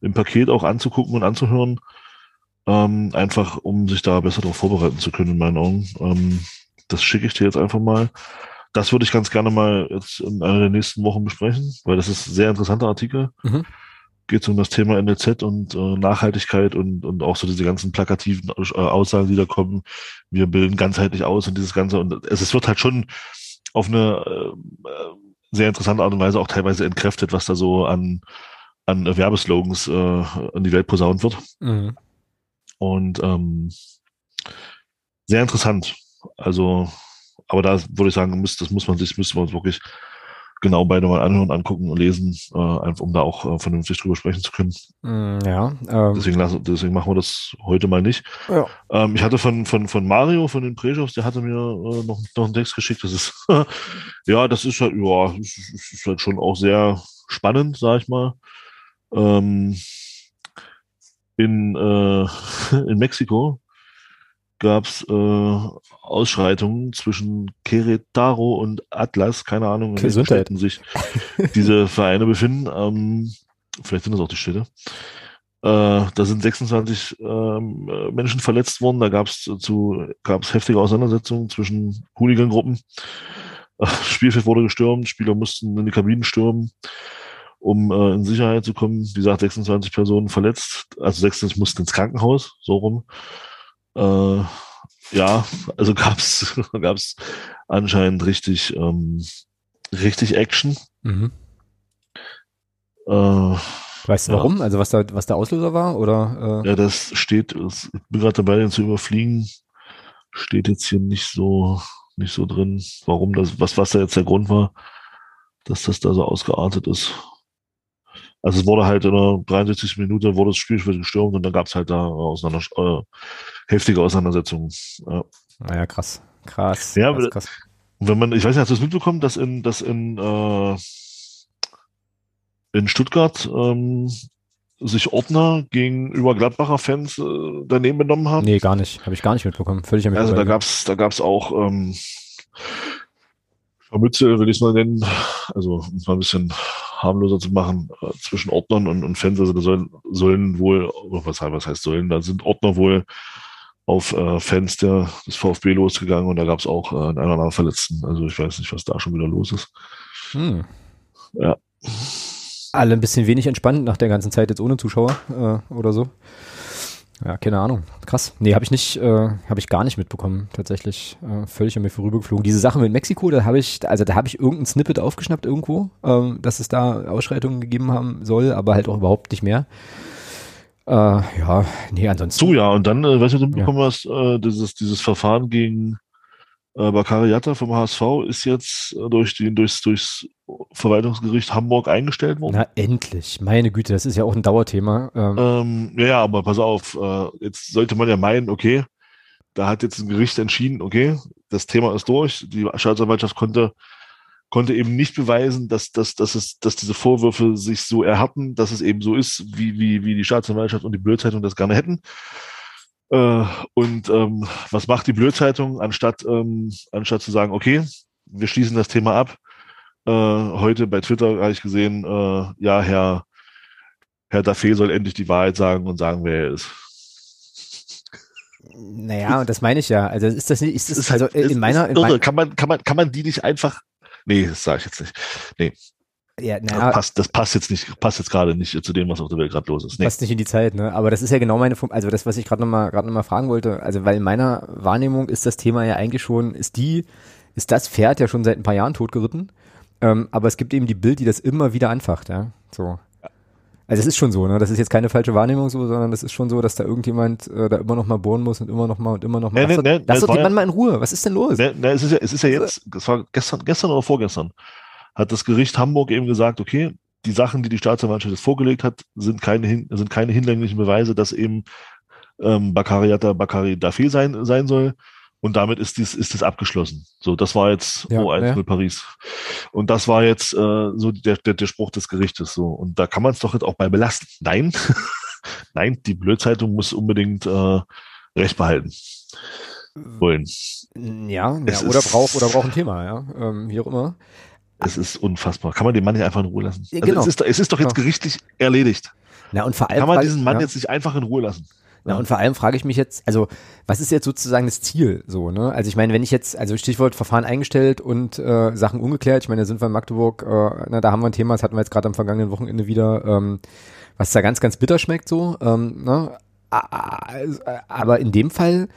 im Paket auch anzugucken und anzuhören. Ähm, einfach, um sich da besser darauf vorbereiten zu können, in meinen Augen. Ähm, das schicke ich dir jetzt einfach mal. Das würde ich ganz gerne mal jetzt in einer der nächsten Wochen besprechen, weil das ist ein sehr interessanter Artikel. Mhm. Geht um das Thema NLZ und äh, Nachhaltigkeit und, und auch so diese ganzen plakativen äh, Aussagen, die da kommen. Wir bilden ganzheitlich aus und dieses Ganze. Und es, es wird halt schon auf eine äh, sehr interessante Art und Weise auch teilweise entkräftet, was da so an, an Werbeslogans äh, an die Welt posaunt wird. Mhm. Und ähm, sehr interessant. Also, aber da würde ich sagen, muss, das muss man sich, müssen wir uns wirklich genau beide mal anhören, angucken und lesen, äh, einfach um da auch äh, vernünftig drüber sprechen zu können. Mm, Ja, ähm, Deswegen, lassen, deswegen machen wir das heute mal nicht. ja. Ähm, ich hatte von, von, von Mario, von den Prejos, der hatte mir äh, noch, noch einen Text geschickt. Das ist, ja, das ist halt, ja, ist, ist halt schon auch sehr spannend, sag ich mal. Ähm, in, äh, in Mexiko gab's äh, Ausschreitungen zwischen Querétaro und Atlas, keine Ahnung, in welchen. Städten sich diese Vereine befinden. Ähm, vielleicht sind das auch die Städte. Äh, da sind 26 ähm, äh, Menschen verletzt worden. Da gab es zu gab's heftige Auseinandersetzungen zwischen Hooligan-Gruppen. Äh, Spielfeld wurde gestürmt, Spieler mussten in die Kabinen stürmen, um äh, in Sicherheit zu kommen. Wie gesagt, 26 Personen verletzt, also 26 mussten ins Krankenhaus, so rum. Äh, ja, also gab's gab's anscheinend richtig ähm, richtig Action. Mhm. Äh, Weißt du Ja. warum? Also was da, was der Auslöser war? Oder äh, Ja, das steht, ich bin gerade dabei, den zu überfliegen. Steht jetzt hier nicht so, nicht so drin, warum das, was, was da jetzt der Grund war, dass das da so ausgeartet ist. Also es wurde halt in der 63. Minute wurde das Spielfeld gestürmt und dann gab es halt da auseinander, äh, heftige Auseinandersetzungen. Ja. naja, krass. Krass. Ja, krass, krass. Wenn man, ich weiß nicht, hast du es mitbekommen, dass in, dass in, äh, in Stuttgart ähm, sich Ordner gegenüber Gladbacher Fans äh, daneben benommen haben? Nee, gar nicht. Habe ich gar nicht mitbekommen. Völlig am Also da vorbei. gab's, da gab's auch ähm, Scharmützel, will ich es mal nennen, also um es mal ein bisschen harmloser zu machen, äh, zwischen Ordnern und, und Fans. Also da sollen, sollen wohl, oder was, was heißt sollen, da sind Ordner wohl auf äh, Fans der, des VfB losgegangen und da gab's auch äh, einen oder anderen Verletzten. Also ich weiß nicht, was da schon wieder los ist. Hm. Ja. Alle ein bisschen wenig entspannt nach der ganzen Zeit jetzt ohne Zuschauer äh, oder so. Ja, keine Ahnung. Krass. Nee, habe ich nicht, äh, habe ich gar nicht mitbekommen, tatsächlich. Äh, völlig an mir vorübergeflogen. Diese Sache mit Mexiko, da habe ich, also da habe ich irgendein Snippet aufgeschnappt irgendwo, ähm, dass es da Ausschreitungen gegeben haben soll, aber halt auch überhaupt nicht mehr. Äh, ja, nee, ansonsten. So, ja, und dann, äh, weißt du, du bekommen hast, äh, dieses, dieses Verfahren gegen äh, Bakari Yatta vom HSV ist jetzt äh, durch die, durchs, durchs Verwaltungsgericht Hamburg eingestellt worden. Na, endlich. Meine Güte, das ist ja auch ein Dauerthema. Ähm, Ähm, ja, ja, aber pass auf, äh, jetzt sollte man ja meinen, okay, da hat jetzt ein Gericht entschieden, okay, das Thema ist durch. Die Staatsanwaltschaft konnte, konnte eben nicht beweisen, dass, dass, dass, es, dass diese Vorwürfe sich so erhärten, dass es eben so ist, wie, wie, wie die Staatsanwaltschaft und die Bildzeitung das gerne hätten. Äh, und ähm, was macht die Bildzeitung, anstatt, ähm, anstatt zu sagen, okay, wir schließen das Thema ab. Äh, heute bei Twitter habe ich gesehen, äh, ja, Herr, Herr Daffé soll endlich die Wahrheit sagen und sagen, wer er ist. naja, und das meine ich ja. Also ist das nicht, ist das, ist also halt- in ist- meiner, in irre. kann man, kann man, kann man die nicht einfach, nee, das sage ich jetzt nicht. ja, Das naja, passt, das passt jetzt nicht, passt jetzt gerade nicht zu dem, was auf der Welt gerade los ist. Nee. passt nicht in die Zeit, ne? Aber das ist ja genau meine, also das, was ich gerade nochmal, gerade nochmal fragen wollte. Also weil in meiner Wahrnehmung ist das Thema ja eigentlich schon, ist die, ist das Pferd ja schon seit ein paar Jahren totgeritten. Ähm, aber es gibt eben die Bild, die das immer wieder anfacht, ja. So. Also es ist schon so, ne? Das ist jetzt keine falsche Wahrnehmung so, sondern das ist schon so, dass da irgendjemand äh, da immer noch mal bohren muss und immer noch mal und immer noch mal. Nee, nee, Lass doch- nee, doch war den Mann mal in Ruhe. Was ist denn los? Ne, ne, es ist ja, es ist ja jetzt, das war gestern, gestern oder vorgestern, hat das Gericht Hamburg eben gesagt, okay, die Sachen, die die Staatsanwaltschaft jetzt vorgelegt hat, sind keine, sind keine hinlänglichen Beweise, dass eben ähm, Bakariata Bakari Daffé sein, sein soll. Und damit ist dies, ist das abgeschlossen. So, das war jetzt Ja, O1 ja. mit Paris. Und das war jetzt äh, so der, der, der Spruch des Gerichtes. So. Und da kann man es doch jetzt auch bei belasten. Nein, nein, die Blödzeitung muss unbedingt äh, Recht behalten wollen. Ja, ja Es oder braucht oder braucht ein Thema, ja. Ähm, wie auch immer. Es ist unfassbar. Kann man den Mann nicht einfach in Ruhe lassen? Ja, Also genau. es, ist, doch- es ist doch jetzt Genau. gerichtlich erledigt. Na und vor allem Kann man diesen Mann ja. jetzt nicht einfach in Ruhe lassen? Na, und vor allem frage ich mich jetzt, also was ist jetzt sozusagen das Ziel so, ne? Also ich meine, wenn ich jetzt, also Stichwort Verfahren eingestellt und äh, Sachen ungeklärt, ich meine, da sind wir in Magdeburg, äh, na, da haben wir ein Thema, das hatten wir jetzt gerade am vergangenen Wochenende wieder, ähm, was da ganz, ganz bitter schmeckt so, ähm, ne? Aber in dem Fall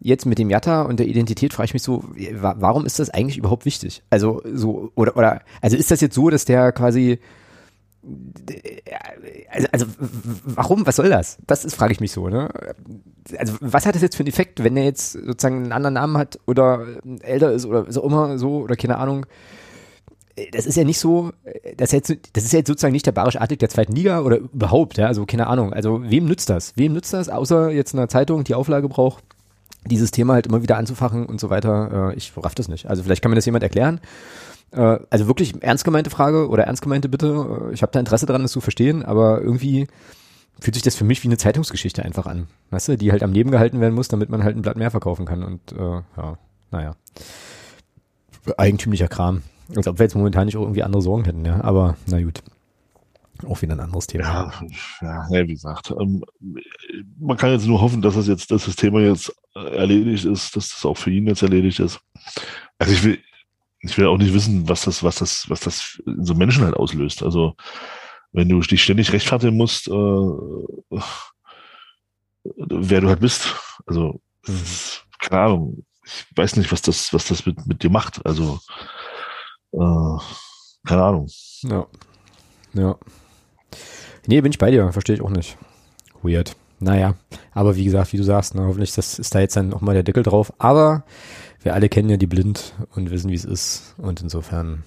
jetzt mit dem Jatta und der Identität frage ich mich so, wa- warum ist das eigentlich überhaupt wichtig? Also so, oder, oder, also ist das jetzt so, dass der quasi also, also warum, was soll das? Das ist, frage ich mich so, ne? Also was hat das jetzt für einen Effekt, wenn er jetzt sozusagen einen anderen Namen hat oder äh, älter ist oder so immer so oder keine Ahnung? Äh, Das ist ja nicht so, äh, das ist jetzt, das ist jetzt sozusagen nicht der bayerische Artig der zweiten Liga oder überhaupt, ja, also keine Ahnung. Also wem nützt das? Wem nützt das, außer jetzt einer Zeitung, die Auflage braucht, dieses Thema halt immer wieder anzufachen und so weiter? Ich raff das nicht. Also vielleicht kann mir das jemand erklären. Äh, Also wirklich ernst gemeinte Frage oder ernst gemeinte Bitte. Äh, Ich habe da Interesse daran, das zu verstehen, aber irgendwie fühlt sich das für mich wie eine Zeitungsgeschichte einfach an. Weißt du, die halt am Leben gehalten werden muss, damit man halt ein Blatt mehr verkaufen kann. Und äh, ja, naja. Eigentümlicher Kram. Als ob wir jetzt momentan nicht auch irgendwie andere Sorgen hätten, ja. Aber na gut. Auch wieder ein anderes Thema. Ja, ja, wie gesagt, ähm, man kann jetzt nur hoffen, dass das jetzt, dass das Thema jetzt erledigt ist, dass das auch für ihn jetzt erledigt ist. Also ich will, ich will auch nicht wissen, was das, was das, was das in so Menschen halt auslöst. Also wenn du dich ständig rechtfertigen musst, äh, wer du halt bist. Also das ist, keine Ahnung. Ich weiß nicht, was das, was das mit, mit dir macht. Also äh, keine Ahnung. Ja. Ja. Nee, bin ich bei dir, verstehe ich auch nicht. Weird. Naja, aber wie gesagt, wie du sagst, ne, hoffentlich das ist da jetzt dann nochmal der Deckel drauf. Aber wir alle kennen ja die Blind und wissen, wie es ist. Und insofern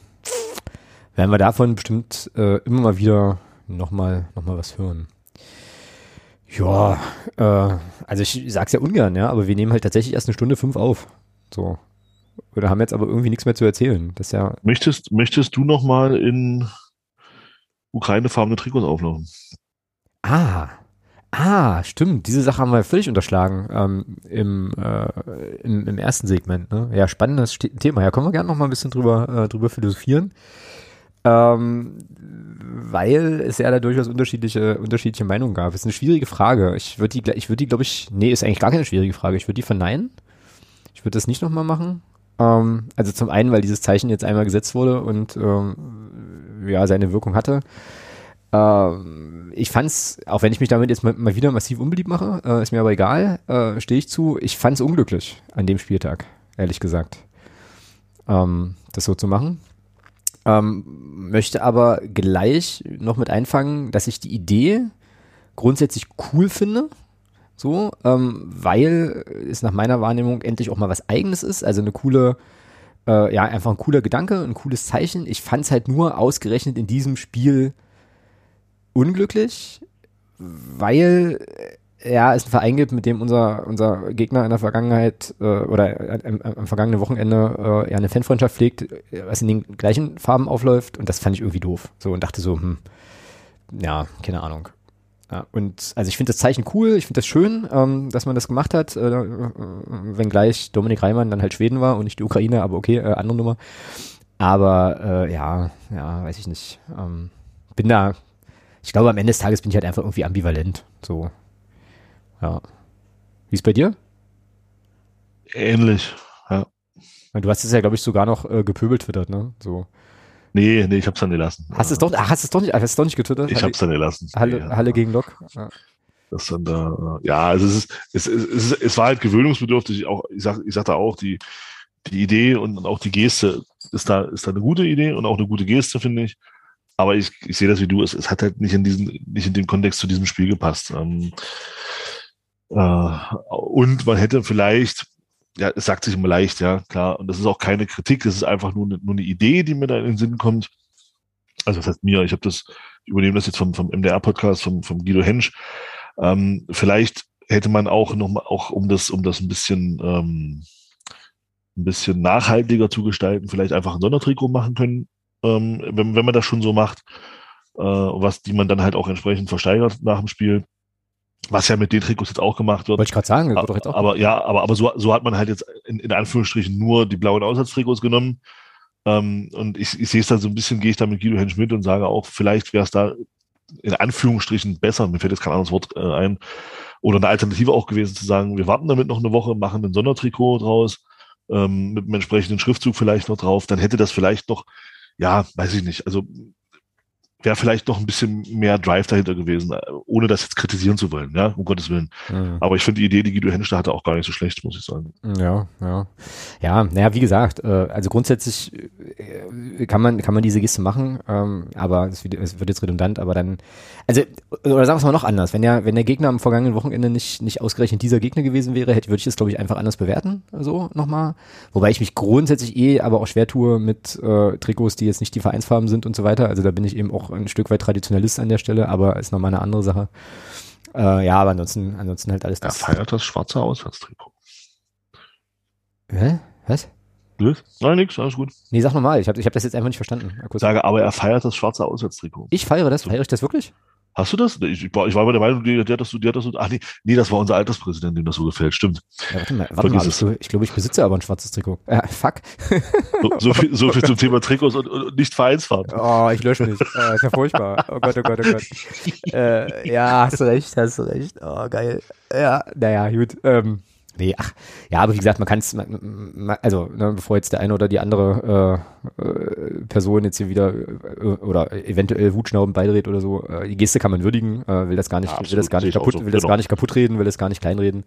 werden wir davon bestimmt äh, immer mal wieder nochmal noch mal was hören. Ja, äh, also ich sag's ja ungern, ja, aber wir nehmen halt tatsächlich erst eine Stunde fünf auf. So. Oder haben jetzt aber irgendwie nichts mehr zu erzählen. Das ja, Möchtest, möchtest du noch mal in ukrainefarbene Trikots auflaufen? Ah, ah, stimmt. Diese Sache haben wir völlig unterschlagen ähm, im, äh, im, im ersten Segment. Ne? Ja, spannendes Thema. Ja, können wir gerne noch mal ein bisschen drüber, äh, drüber philosophieren. Ähm, weil es ja da durchaus unterschiedliche, unterschiedliche Meinungen gab. Das ist eine schwierige Frage. Ich würde die, ich würde die, glaube ich, nee, ist eigentlich gar keine schwierige Frage. Ich würde die verneinen. Ich würde das nicht nochmal machen. Ähm, also zum einen, weil dieses Zeichen jetzt einmal gesetzt wurde und ähm, ja, seine Wirkung hatte. Ähm, ich fand's, auch wenn ich mich damit jetzt mal, mal wieder massiv unbeliebt mache, äh, ist mir aber egal, äh, stehe ich zu. Ich fand's unglücklich an dem Spieltag, ehrlich gesagt, ähm, das so zu machen. Ähm, möchte aber gleich noch mit einfangen, dass ich die Idee grundsätzlich cool finde. So, ähm, weil es nach meiner Wahrnehmung endlich auch mal was Eigenes ist. Also eine coole, äh, ja, einfach ein cooler Gedanke, ein cooles Zeichen. Ich fand es halt nur ausgerechnet in diesem Spiel unglücklich, weil äh, ja, es einen Verein gibt, mit dem unser, unser Gegner in der Vergangenheit äh, oder am, am vergangenen Wochenende äh, ja eine Fanfreundschaft pflegt, was in den gleichen Farben aufläuft und das fand ich irgendwie doof. So und dachte so, hm, ja, keine Ahnung. Ja, und also ich finde das Zeichen cool, ich finde das schön, ähm, dass man das gemacht hat, äh, wenngleich Dominik Reimann dann halt Schweden war und nicht die Ukraine, aber okay, äh, andere Nummer. Aber äh, ja, ja, weiß ich nicht. Ähm, bin da, ich glaube am Ende des Tages bin ich halt einfach irgendwie ambivalent. So. Ja. Wie ist bei dir? Ähnlich, ja. Du hast es ja, glaube ich, sogar noch äh, gepöbelt twittert, ne? So. Nee, nee, ich hab's dann gelassen. Hast du es doch, ach, hast es doch nicht, hast es doch nicht getwittert? Ich Halle, hab's dann gelassen. Halle, Nee, Halle ja. gegen Lok. Ja. Das dann da, äh, ja, also es ist, es, es, es, es war halt gewöhnungsbedürftig. Auch, ich sag, ich sagte auch, die, die Idee und auch die Geste ist da, ist da eine gute Idee und auch eine gute Geste, finde ich. Aber ich, ich sehe das wie du, es, es hat halt nicht in diesen, nicht in dem Kontext zu diesem Spiel gepasst. Ähm, äh, und man hätte vielleicht, ja, es sagt sich immer leicht, ja, klar, und das ist auch keine Kritik, das ist einfach nur nur eine Idee, die mir da in den Sinn kommt. Also das heißt mir, ich habe das, ich übernehme das jetzt vom, vom MDR-Podcast, vom, vom Guido Hensch. Ähm, vielleicht hätte man auch noch mal, auch um das, um das ein bisschen, ähm, ein bisschen nachhaltiger zu gestalten, vielleicht einfach ein Sondertrikot machen können, ähm, wenn, wenn man das schon so macht, äh, was die man dann halt auch entsprechend versteigert nach dem Spiel. Was ja mit den Trikots jetzt auch gemacht wird. Wollte ich gerade sagen, doch jetzt auch. Aber ja, aber, aber so, so hat man halt jetzt in, in Anführungsstrichen nur die blauen Aussatztrikots genommen. Ähm, und ich, ich sehe es dann so ein bisschen, gehe ich da mit Guido Hensch mit und sage auch, vielleicht wäre es da in Anführungsstrichen besser, mir fällt jetzt kein anderes Wort äh, ein, oder eine Alternative auch gewesen zu sagen, wir warten damit noch eine Woche, machen ein Sondertrikot draus, ähm, mit einem entsprechenden Schriftzug vielleicht noch drauf, dann hätte das vielleicht noch, ja, weiß ich nicht, also wäre vielleicht noch ein bisschen mehr Drive dahinter gewesen, äh, ohne das jetzt kritisieren zu wollen, ja, um Gottes Willen. Mhm. Aber ich finde die Idee, die Guido Hensch da hatte, auch gar nicht so schlecht, muss ich sagen. Ja, ja. Ja, naja, wie gesagt, äh, also grundsätzlich äh, kann man, kann man diese Geste machen, ähm, aber es wird, es jetzt redundant, aber dann, also, oder sagen wir es mal noch anders, wenn der, wenn der Gegner am vergangenen Wochenende nicht, nicht ausgerechnet dieser Gegner gewesen wäre, hätte, würde ich das, glaube ich, einfach anders bewerten, so nochmal. Wobei ich mich grundsätzlich eh aber auch schwer tue mit äh, Trikots, die jetzt nicht die Vereinsfarben sind und so weiter. Also da bin ich eben auch ein Stück weit Traditionalist an der Stelle, aber ist nochmal eine andere Sache. Äh, ja, aber ansonsten, ansonsten halt alles Er das. feiert das schwarze Auswärtstrikot. Hä? Was? Blöd? Nein, nix, alles gut. Nee, sag nochmal, ich habe ich hab das jetzt einfach nicht verstanden. Sage, aber er feiert das schwarze Auswärtstrikot. Ich feiere das, feiere ich das wirklich? Hast du das? Ich, war, ich war bei der Meinung, die, die hat das die hat das ach nee, nee, das war unser Alterspräsident, dem das so gefällt, stimmt. Ja, warte mal, warte mal ich, glaube, ich, glaube, ich besitze aber ein schwarzes Trikot. Äh, fuck. So, so, viel, so viel zum Thema Trikots und, und nicht Vereinsfarben. Oh, ich lösche mich. Äh, ist ja furchtbar. Oh Gott, oh Gott, oh Gott. äh, ja, hast du recht, hast du recht. Oh, geil. Ja, naja, gut. Ähm, nee, ach, ja, aber wie gesagt, man kann es, also, ne, bevor jetzt der eine oder die andere äh, äh, Person jetzt hier wieder äh, oder eventuell wutschnaubend beidreht oder so, äh, die Geste kann man würdigen, äh, will das gar nicht, Ja, will absolut, das gar nicht kaputt, so, will das genau. gar nicht kaputt reden, will das gar nicht kleinreden.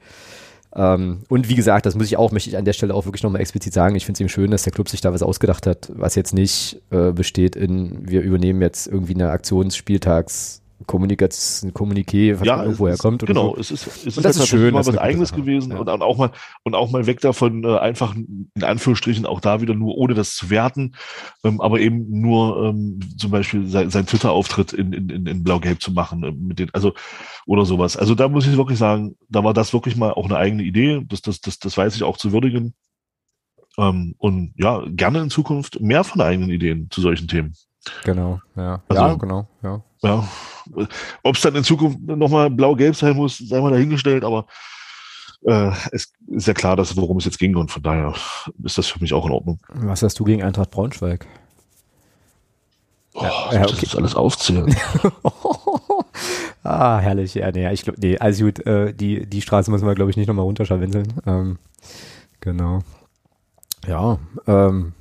Ähm, und wie gesagt, das muss ich auch, möchte ich an der Stelle auch wirklich nochmal explizit sagen. Ich finde es eben schön, dass der Club sich da was ausgedacht hat, was jetzt nicht äh, besteht in, wir übernehmen jetzt irgendwie eine Aktionsspieltags Kommunikation, Kommuniqué, was Ja, irgendwo herkommt. Genau, so. es ist, es ist, das ist schön, mal das was Eigenes Sache. gewesen Ja. und, und auch mal und auch mal weg davon, äh, einfach in Anführungsstrichen auch da wieder nur ohne das zu werten, ähm, aber eben nur ähm, zum Beispiel sein, sein Twitter-Auftritt in, in, in, in Blau-Gelb zu machen, äh, mit den, also oder sowas. Also da muss ich wirklich sagen, da war das wirklich mal auch eine eigene Idee. Das, das, das, das weiß ich auch zu würdigen. Ähm, und ja, gerne in Zukunft mehr von eigenen Ideen zu solchen Themen. Genau, ja. Also- ja, genau, ja. Ja, ob es dann in Zukunft nochmal blau-gelb sein muss, sei mal dahingestellt, aber äh, es ist ja klar, dass, worum es jetzt ging und von daher ist das für mich auch in Ordnung. Was hast du gegen Eintracht Braunschweig? Oh, Ja, ja, ich das okay. jetzt alles aufzählen? ah, herrlich, ja, nee, ich glaube, nee, also gut, äh, die, die Straße müssen wir, glaube ich, nicht nochmal runterscharwinseln. Ähm, genau. Ja, ähm,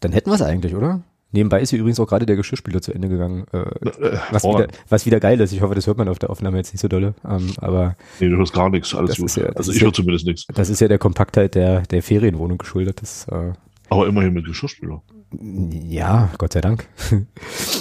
dann hätten wir es eigentlich, oder? Nebenbei ist hier übrigens auch gerade der Geschirrspüler zu Ende gegangen, äh, Äh, was, oh, wieder, was wieder geil ist. Ich hoffe, das hört man auf der Aufnahme jetzt nicht so dolle. Ähm, aber Nee, du hörst gar nichts, alles gut. ja- also ich ja- höre zumindest nichts. das ist ja der Kompaktheit der, der Ferienwohnung geschuldet. Das, äh, Aber immerhin mit Geschirrspüler. Ja, Gott sei Dank.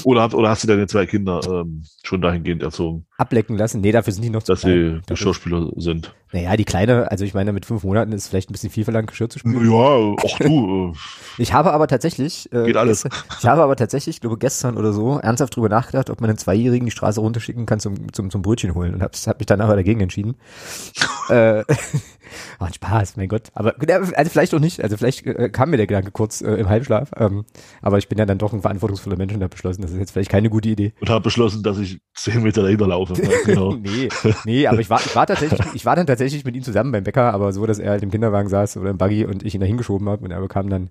Oder, hat, oder hast du deine zwei Kinder ähm, schon dahingehend erzogen, Ablecken lassen. Nee, dafür sind die noch zu dass klein. sie Geschirrspüler sind? Naja, die Kleine, also ich meine, mit fünf Monaten ist vielleicht ein bisschen viel verlangt, Geschirr zu spülen. Ja, auch du. Äh, Ich habe aber tatsächlich, äh, Geht alles. Ich habe aber tatsächlich, ich glaube gestern oder so, ernsthaft drüber nachgedacht, ob man einen Zweijährigen die Straße runterschicken kann zum, zum, zum Brötchen holen und habe hab mich dann aber dagegen entschieden. äh, war ein Spaß, mein Gott. Aber also vielleicht auch nicht. Also vielleicht äh, kam mir der Gedanke kurz äh, im Halbschlaf. Ähm, aber ich bin ja dann doch ein verantwortungsvoller Mensch und habe beschlossen, das ist jetzt vielleicht keine gute Idee. und habe beschlossen, dass ich zehn Meter dahinter laufe. Ja, genau. nee, nee, aber ich war, ich war tatsächlich, ich war dann tatsächlich mit ihm zusammen beim Bäcker, aber so, dass er halt im Kinderwagen saß oder im Buggy und ich ihn da hingeschoben habe und er bekam dann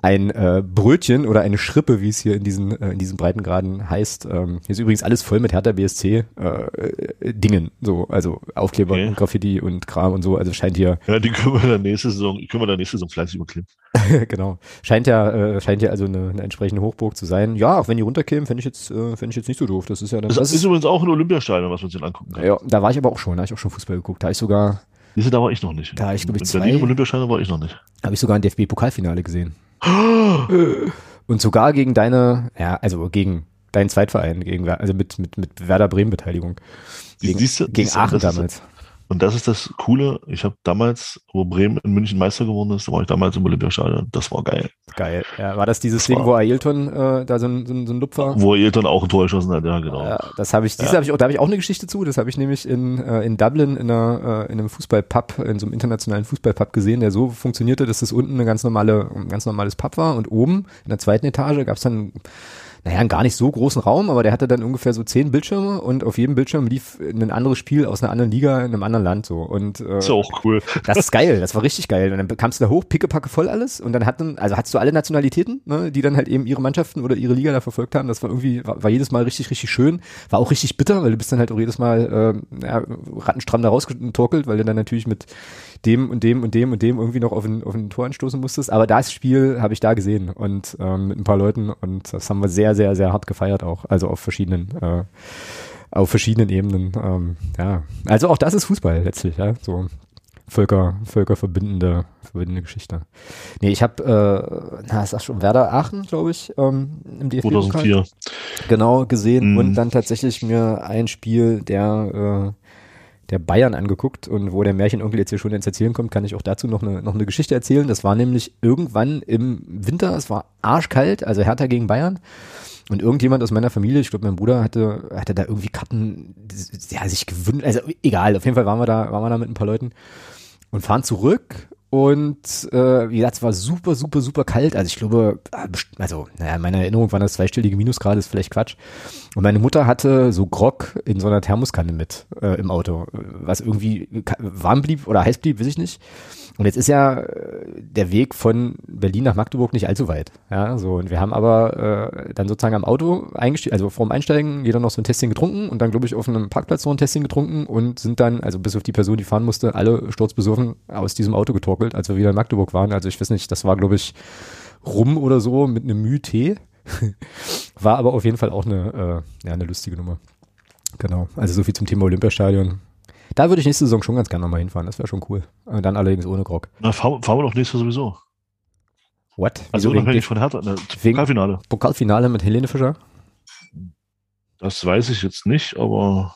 ein äh, Brötchen oder eine Schrippe, wie es hier in diesen, äh, in diesen Breitengraden heißt. Ähm, hier ist übrigens alles voll mit Hertha BSC äh, äh, Dingen, so, also Aufkleber Okay. und Graffiti und Kram und so, also scheint hier, Ja, die können wir dann nächste Saison, können wir dann nächste Saison fleißig überkleben. genau, scheint ja, äh, scheint ja also eine, eine entsprechende Hochburg zu sein. Ja, auch wenn die runterkämen, fände ich jetzt, äh, fände ich jetzt nicht so doof. Das ist ja dann, Das, das ist übrigens auch ein Olympiastadion, was wir uns dann angucken können. ja, da war ich aber auch schon, da habe ich auch schon Fußball geguckt, da ich sogar, Diese, da war ich noch nicht. Da, ich glaube, In zwei- Olympiastadion war ich noch nicht. habe ich sogar ein DFB-Pokalfinale gesehen. Und sogar gegen deine, ja, also gegen deinen Zweitverein, gegen, also mit, mit, mit Werder Bremen Beteiligung. Gegen, Siehst du- gegen siehst Aachen das ist- damals. Und das ist das Coole. Ich habe damals, wo Bremen in München Meister geworden ist, da war ich damals im Olympiastadion. Das war geil. Geil. Ja, war das dieses Das Ding, wo Ailton äh, da so ein, so ein, so ein Lupfer? Wo Ailton auch ein Tor geschossen hat, ja, genau. Ja, das habe ich, diese Ja. habe ich auch, da habe ich auch eine Geschichte zu. Das habe ich nämlich in, äh, in Dublin in, einer, äh, in einem Fußballpub, in so einem internationalen Fußballpub gesehen, der so funktionierte, dass das unten eine ganz normale, ein ganz normales Pub war und oben in der zweiten Etage gab es dann naja, einen gar nicht so großen Raum, aber der hatte dann ungefähr so zehn Bildschirme und auf jedem Bildschirm lief ein anderes Spiel aus einer anderen Liga in einem anderen Land so. Und äh, ist auch cool. das ist geil, das war richtig geil. Und dann kamst du da hoch, pickepacke voll alles und dann hatten, also hattest du alle Nationalitäten, ne, die dann halt eben ihre Mannschaften oder ihre Liga da verfolgt haben. Das war irgendwie, war, war jedes Mal richtig, richtig schön. War auch richtig bitter, weil du bist dann halt auch jedes Mal äh, ja, rattenstramm da rausgetorkelt, weil du dann natürlich mit dem und dem und dem und dem irgendwie noch auf ein, auf ein Tor anstoßen musstest. Aber das Spiel habe ich da gesehen und ähm, mit ein paar Leuten und das haben wir sehr, sehr, sehr hart gefeiert auch. Also auf verschiedenen, äh, auf verschiedenen Ebenen. Ähm, ja, also auch das ist Fußball letztlich, ja. So Völker, völkerverbindende verbindende Geschichte. Nee, ich habe, äh, na, ist das schon Werder Aachen, glaube ich, ähm, im DFB 2004. genau gesehen Mhm. und dann tatsächlich mir ein Spiel der äh, der Bayern angeguckt und wo der Märchenonkel jetzt hier schon ins Erzählen kommt, kann ich auch dazu noch eine, noch eine Geschichte erzählen. Das war nämlich irgendwann im Winter, es war arschkalt, also Hertha gegen Bayern. Und irgendjemand aus meiner Familie, ich glaube mein Bruder hatte, hatte da irgendwie Karten, ja, sich gewünscht, also egal, auf jeden Fall waren wir da, waren wir da mit ein paar Leuten und fahren zurück und äh, wie gesagt, es war super, super, super kalt. Also ich glaube, ah, also naja, in meiner Erinnerung waren das zweistellige Minusgrade, ist vielleicht Quatsch. Und meine Mutter hatte so Grog in so einer Thermoskanne mit äh, im Auto, was irgendwie warm blieb oder heiß blieb, weiß ich nicht. Und jetzt ist ja äh, der Weg von Berlin nach Magdeburg nicht allzu weit. Ja, so. Und wir haben aber äh, dann sozusagen am Auto eingestiegen, also vorm Einsteigen, jeder noch so ein Tässchen getrunken und dann, glaube ich, auf einem Parkplatz noch ein Tässchen getrunken und sind dann, also bis auf die Person, die fahren musste, alle sturzbesoffen aus diesem Auto getorkelt, als wir wieder in Magdeburg waren. Also ich weiß nicht, das war, glaube ich, rum oder so mit einem Müh Tee. War aber auf jeden Fall auch eine, äh, ja, eine lustige Nummer. Genau. Also so viel zum Thema Olympiastadion. Da würde ich nächste Saison schon ganz gerne nochmal hinfahren. Das wäre schon cool. Äh, Dann allerdings ohne Grog. Na, fahren, fahren wir doch nächstes Jahr sowieso. What? Also Wieso unabhängig von Hertha. Ne, wegen- Pokalfinale. Pokalfinale mit Helene Fischer? Das weiß ich jetzt nicht, aber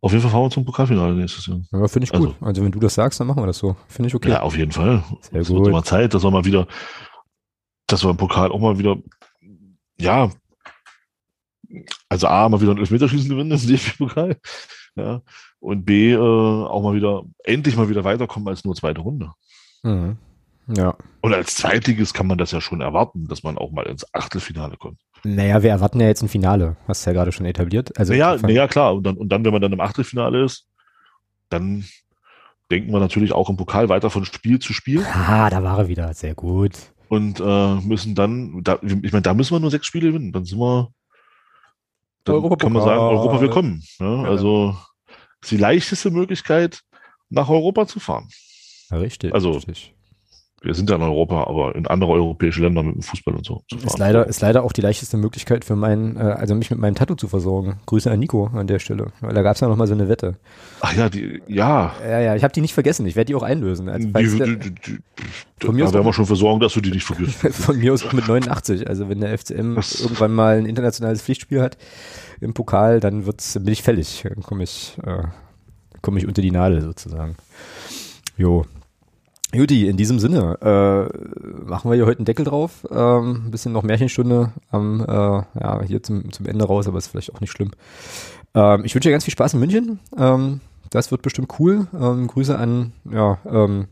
auf jeden Fall fahren wir zum Pokalfinale nächstes Jahr. Ja, finde ich Also- gut. Also wenn du das sagst, dann machen wir das so. Finde ich okay. Ja, auf jeden Fall. Sehr es wird mal Zeit, dass wir mal wieder, dass wir im Pokal auch mal wieder, ja, also A, mal wieder ein Elfmeterschießen gewinnen im DFB-Pokal. Ja. Und B, äh, auch mal wieder, endlich mal wieder weiterkommen als nur zweite Runde. Mhm. Ja. Und als Zweitliges kann man das ja schon erwarten, dass man auch mal ins Achtelfinale kommt. Naja, wir erwarten ja jetzt ein Finale. Hast du ja gerade schon etabliert. Also naja, naja, klar. Und dann, und dann, wenn man dann im Achtelfinale ist, dann denken wir natürlich auch im Pokal weiter von Spiel zu Spiel Ah, da war er wieder. Sehr gut. und äh, müssen dann, da, ich meine, da müssen wir nur sechs Spiele gewinnen. Dann sind wir, dann kann man sagen, Europa willkommen. Ja, Ja. Also ist die leichteste Möglichkeit, nach Europa zu fahren. Richtig. Also- richtig. Wir sind ja in Europa, aber in andere europäische Länder mit dem Fußball und so. Ist leider, ist leider auch die leichteste Möglichkeit für meinen, äh, also mich mit meinem Tattoo zu versorgen. Grüße an Nico an der Stelle, weil da gab es ja noch mal so eine Wette. Ach ja, die, ja. Ja, ja, ich habe die nicht vergessen. Ich werde die auch einlösen. Also, Die, falls die, der- die, die, Von mir da werden wir schon versorgen, dass du die nicht vergisst. von mir aus auch mit 89. Also wenn der FCM Das- irgendwann mal ein internationales Pflichtspiel hat im Pokal, dann wird's, bin ich fällig. Dann komme ich, äh, komme ich unter die Nadel sozusagen. Jo. Juti, in diesem Sinne, äh, machen wir hier heute einen Deckel drauf. Ähm, ein bisschen noch Märchenstunde am, äh, ja, hier zum, zum Ende raus, aber ist vielleicht auch nicht schlimm. Ähm, ich wünsche dir ganz viel Spaß in München. Ähm, das wird bestimmt cool. Ähm, Grüße an, ja, ähm,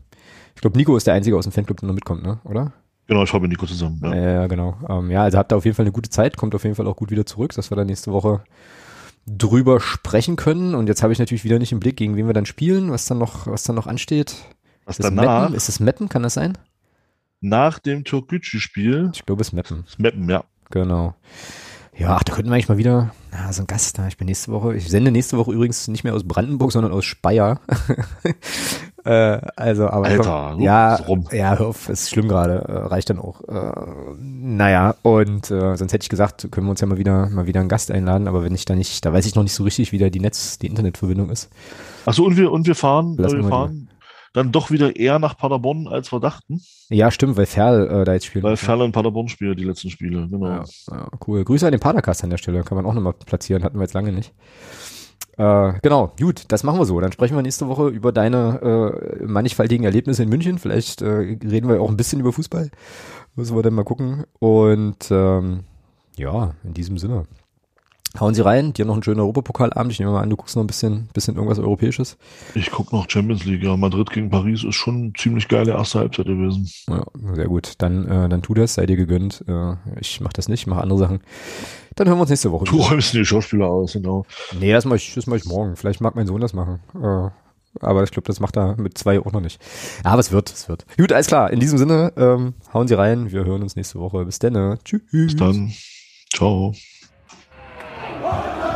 ich glaube, Nico ist der Einzige aus dem Fanclub, der noch mitkommt, ne? Oder? Genau, ich habe mit Nico zusammen. Ja. Ja, ja genau. Ähm, ja, also habt ihr auf jeden Fall eine gute Zeit, kommt auf jeden Fall auch gut wieder zurück, dass wir dann nächste Woche drüber sprechen können. Und jetzt habe ich natürlich wieder nicht im Blick, gegen wen wir dann spielen, was dann noch, was dann noch ansteht. Was Ist danach, Meppen? Ist es Meppen? Kann das sein? nach dem Türkgücü-Spiel, Ich glaube, es ist Meppen. das Mappen, ja. Genau. Ja, ach, da könnten wir eigentlich mal wieder, na, so ein Gast da. Ich bin nächste Woche, ich sende nächste Woche übrigens nicht mehr aus Brandenburg, sondern aus Speyer. äh, also, aber Alter, nu, ja, ist rum. ja, hör auf, ist schlimm gerade, äh, reicht dann auch. Äh, naja, und äh, sonst hätte ich gesagt, können wir uns ja mal wieder, mal wieder einen Gast einladen, aber wenn ich da nicht, da weiß ich noch nicht so richtig, wie da die Netz, die Internetverbindung ist. Achso, und wir, und wir fahren, Lassen wir wir fahren dann doch wieder eher nach Paderborn, als wir dachten, Ja, stimmt, weil Ferl äh, da jetzt spielt. weil Ferl in Paderborn spielt, die letzten Spiele, genau. Ja, ja, cool. Grüße an den Padercast an der Stelle. Kann man auch nochmal platzieren. Hatten wir jetzt lange nicht. Äh, genau, gut, das machen wir so. Dann sprechen wir nächste Woche über deine äh, mannigfaltigen Erlebnisse in München. Vielleicht äh, reden wir auch ein bisschen über Fußball. Müssen wir dann mal gucken. Und ähm, ja, in diesem Sinne. Hauen Sie rein. Dir noch einen schönen Europapokalabend. Ich nehme mal an, du guckst noch ein bisschen, bisschen irgendwas Europäisches. Ich gucke noch Champions League, ja. Madrid gegen Paris ist schon eine ziemlich geile erste Halbzeit gewesen. Ja, sehr gut. Dann, äh, dann tu das, sei dir gegönnt. Äh, ich mache das nicht, ich mache andere Sachen. Dann hören wir uns nächste Woche. Du räumst die Schauspieler aus, genau. Nee, das mache ich, das mach ich morgen. Vielleicht mag mein Sohn das machen. Äh, aber ich glaube, das macht er mit zwei auch noch nicht. Ja, aber es wird, es wird. Gut, alles klar. In diesem Sinne, ähm, hauen Sie rein. Wir hören uns nächste Woche. Bis dann. Tschüss. Bis dann. Ciao. Oh,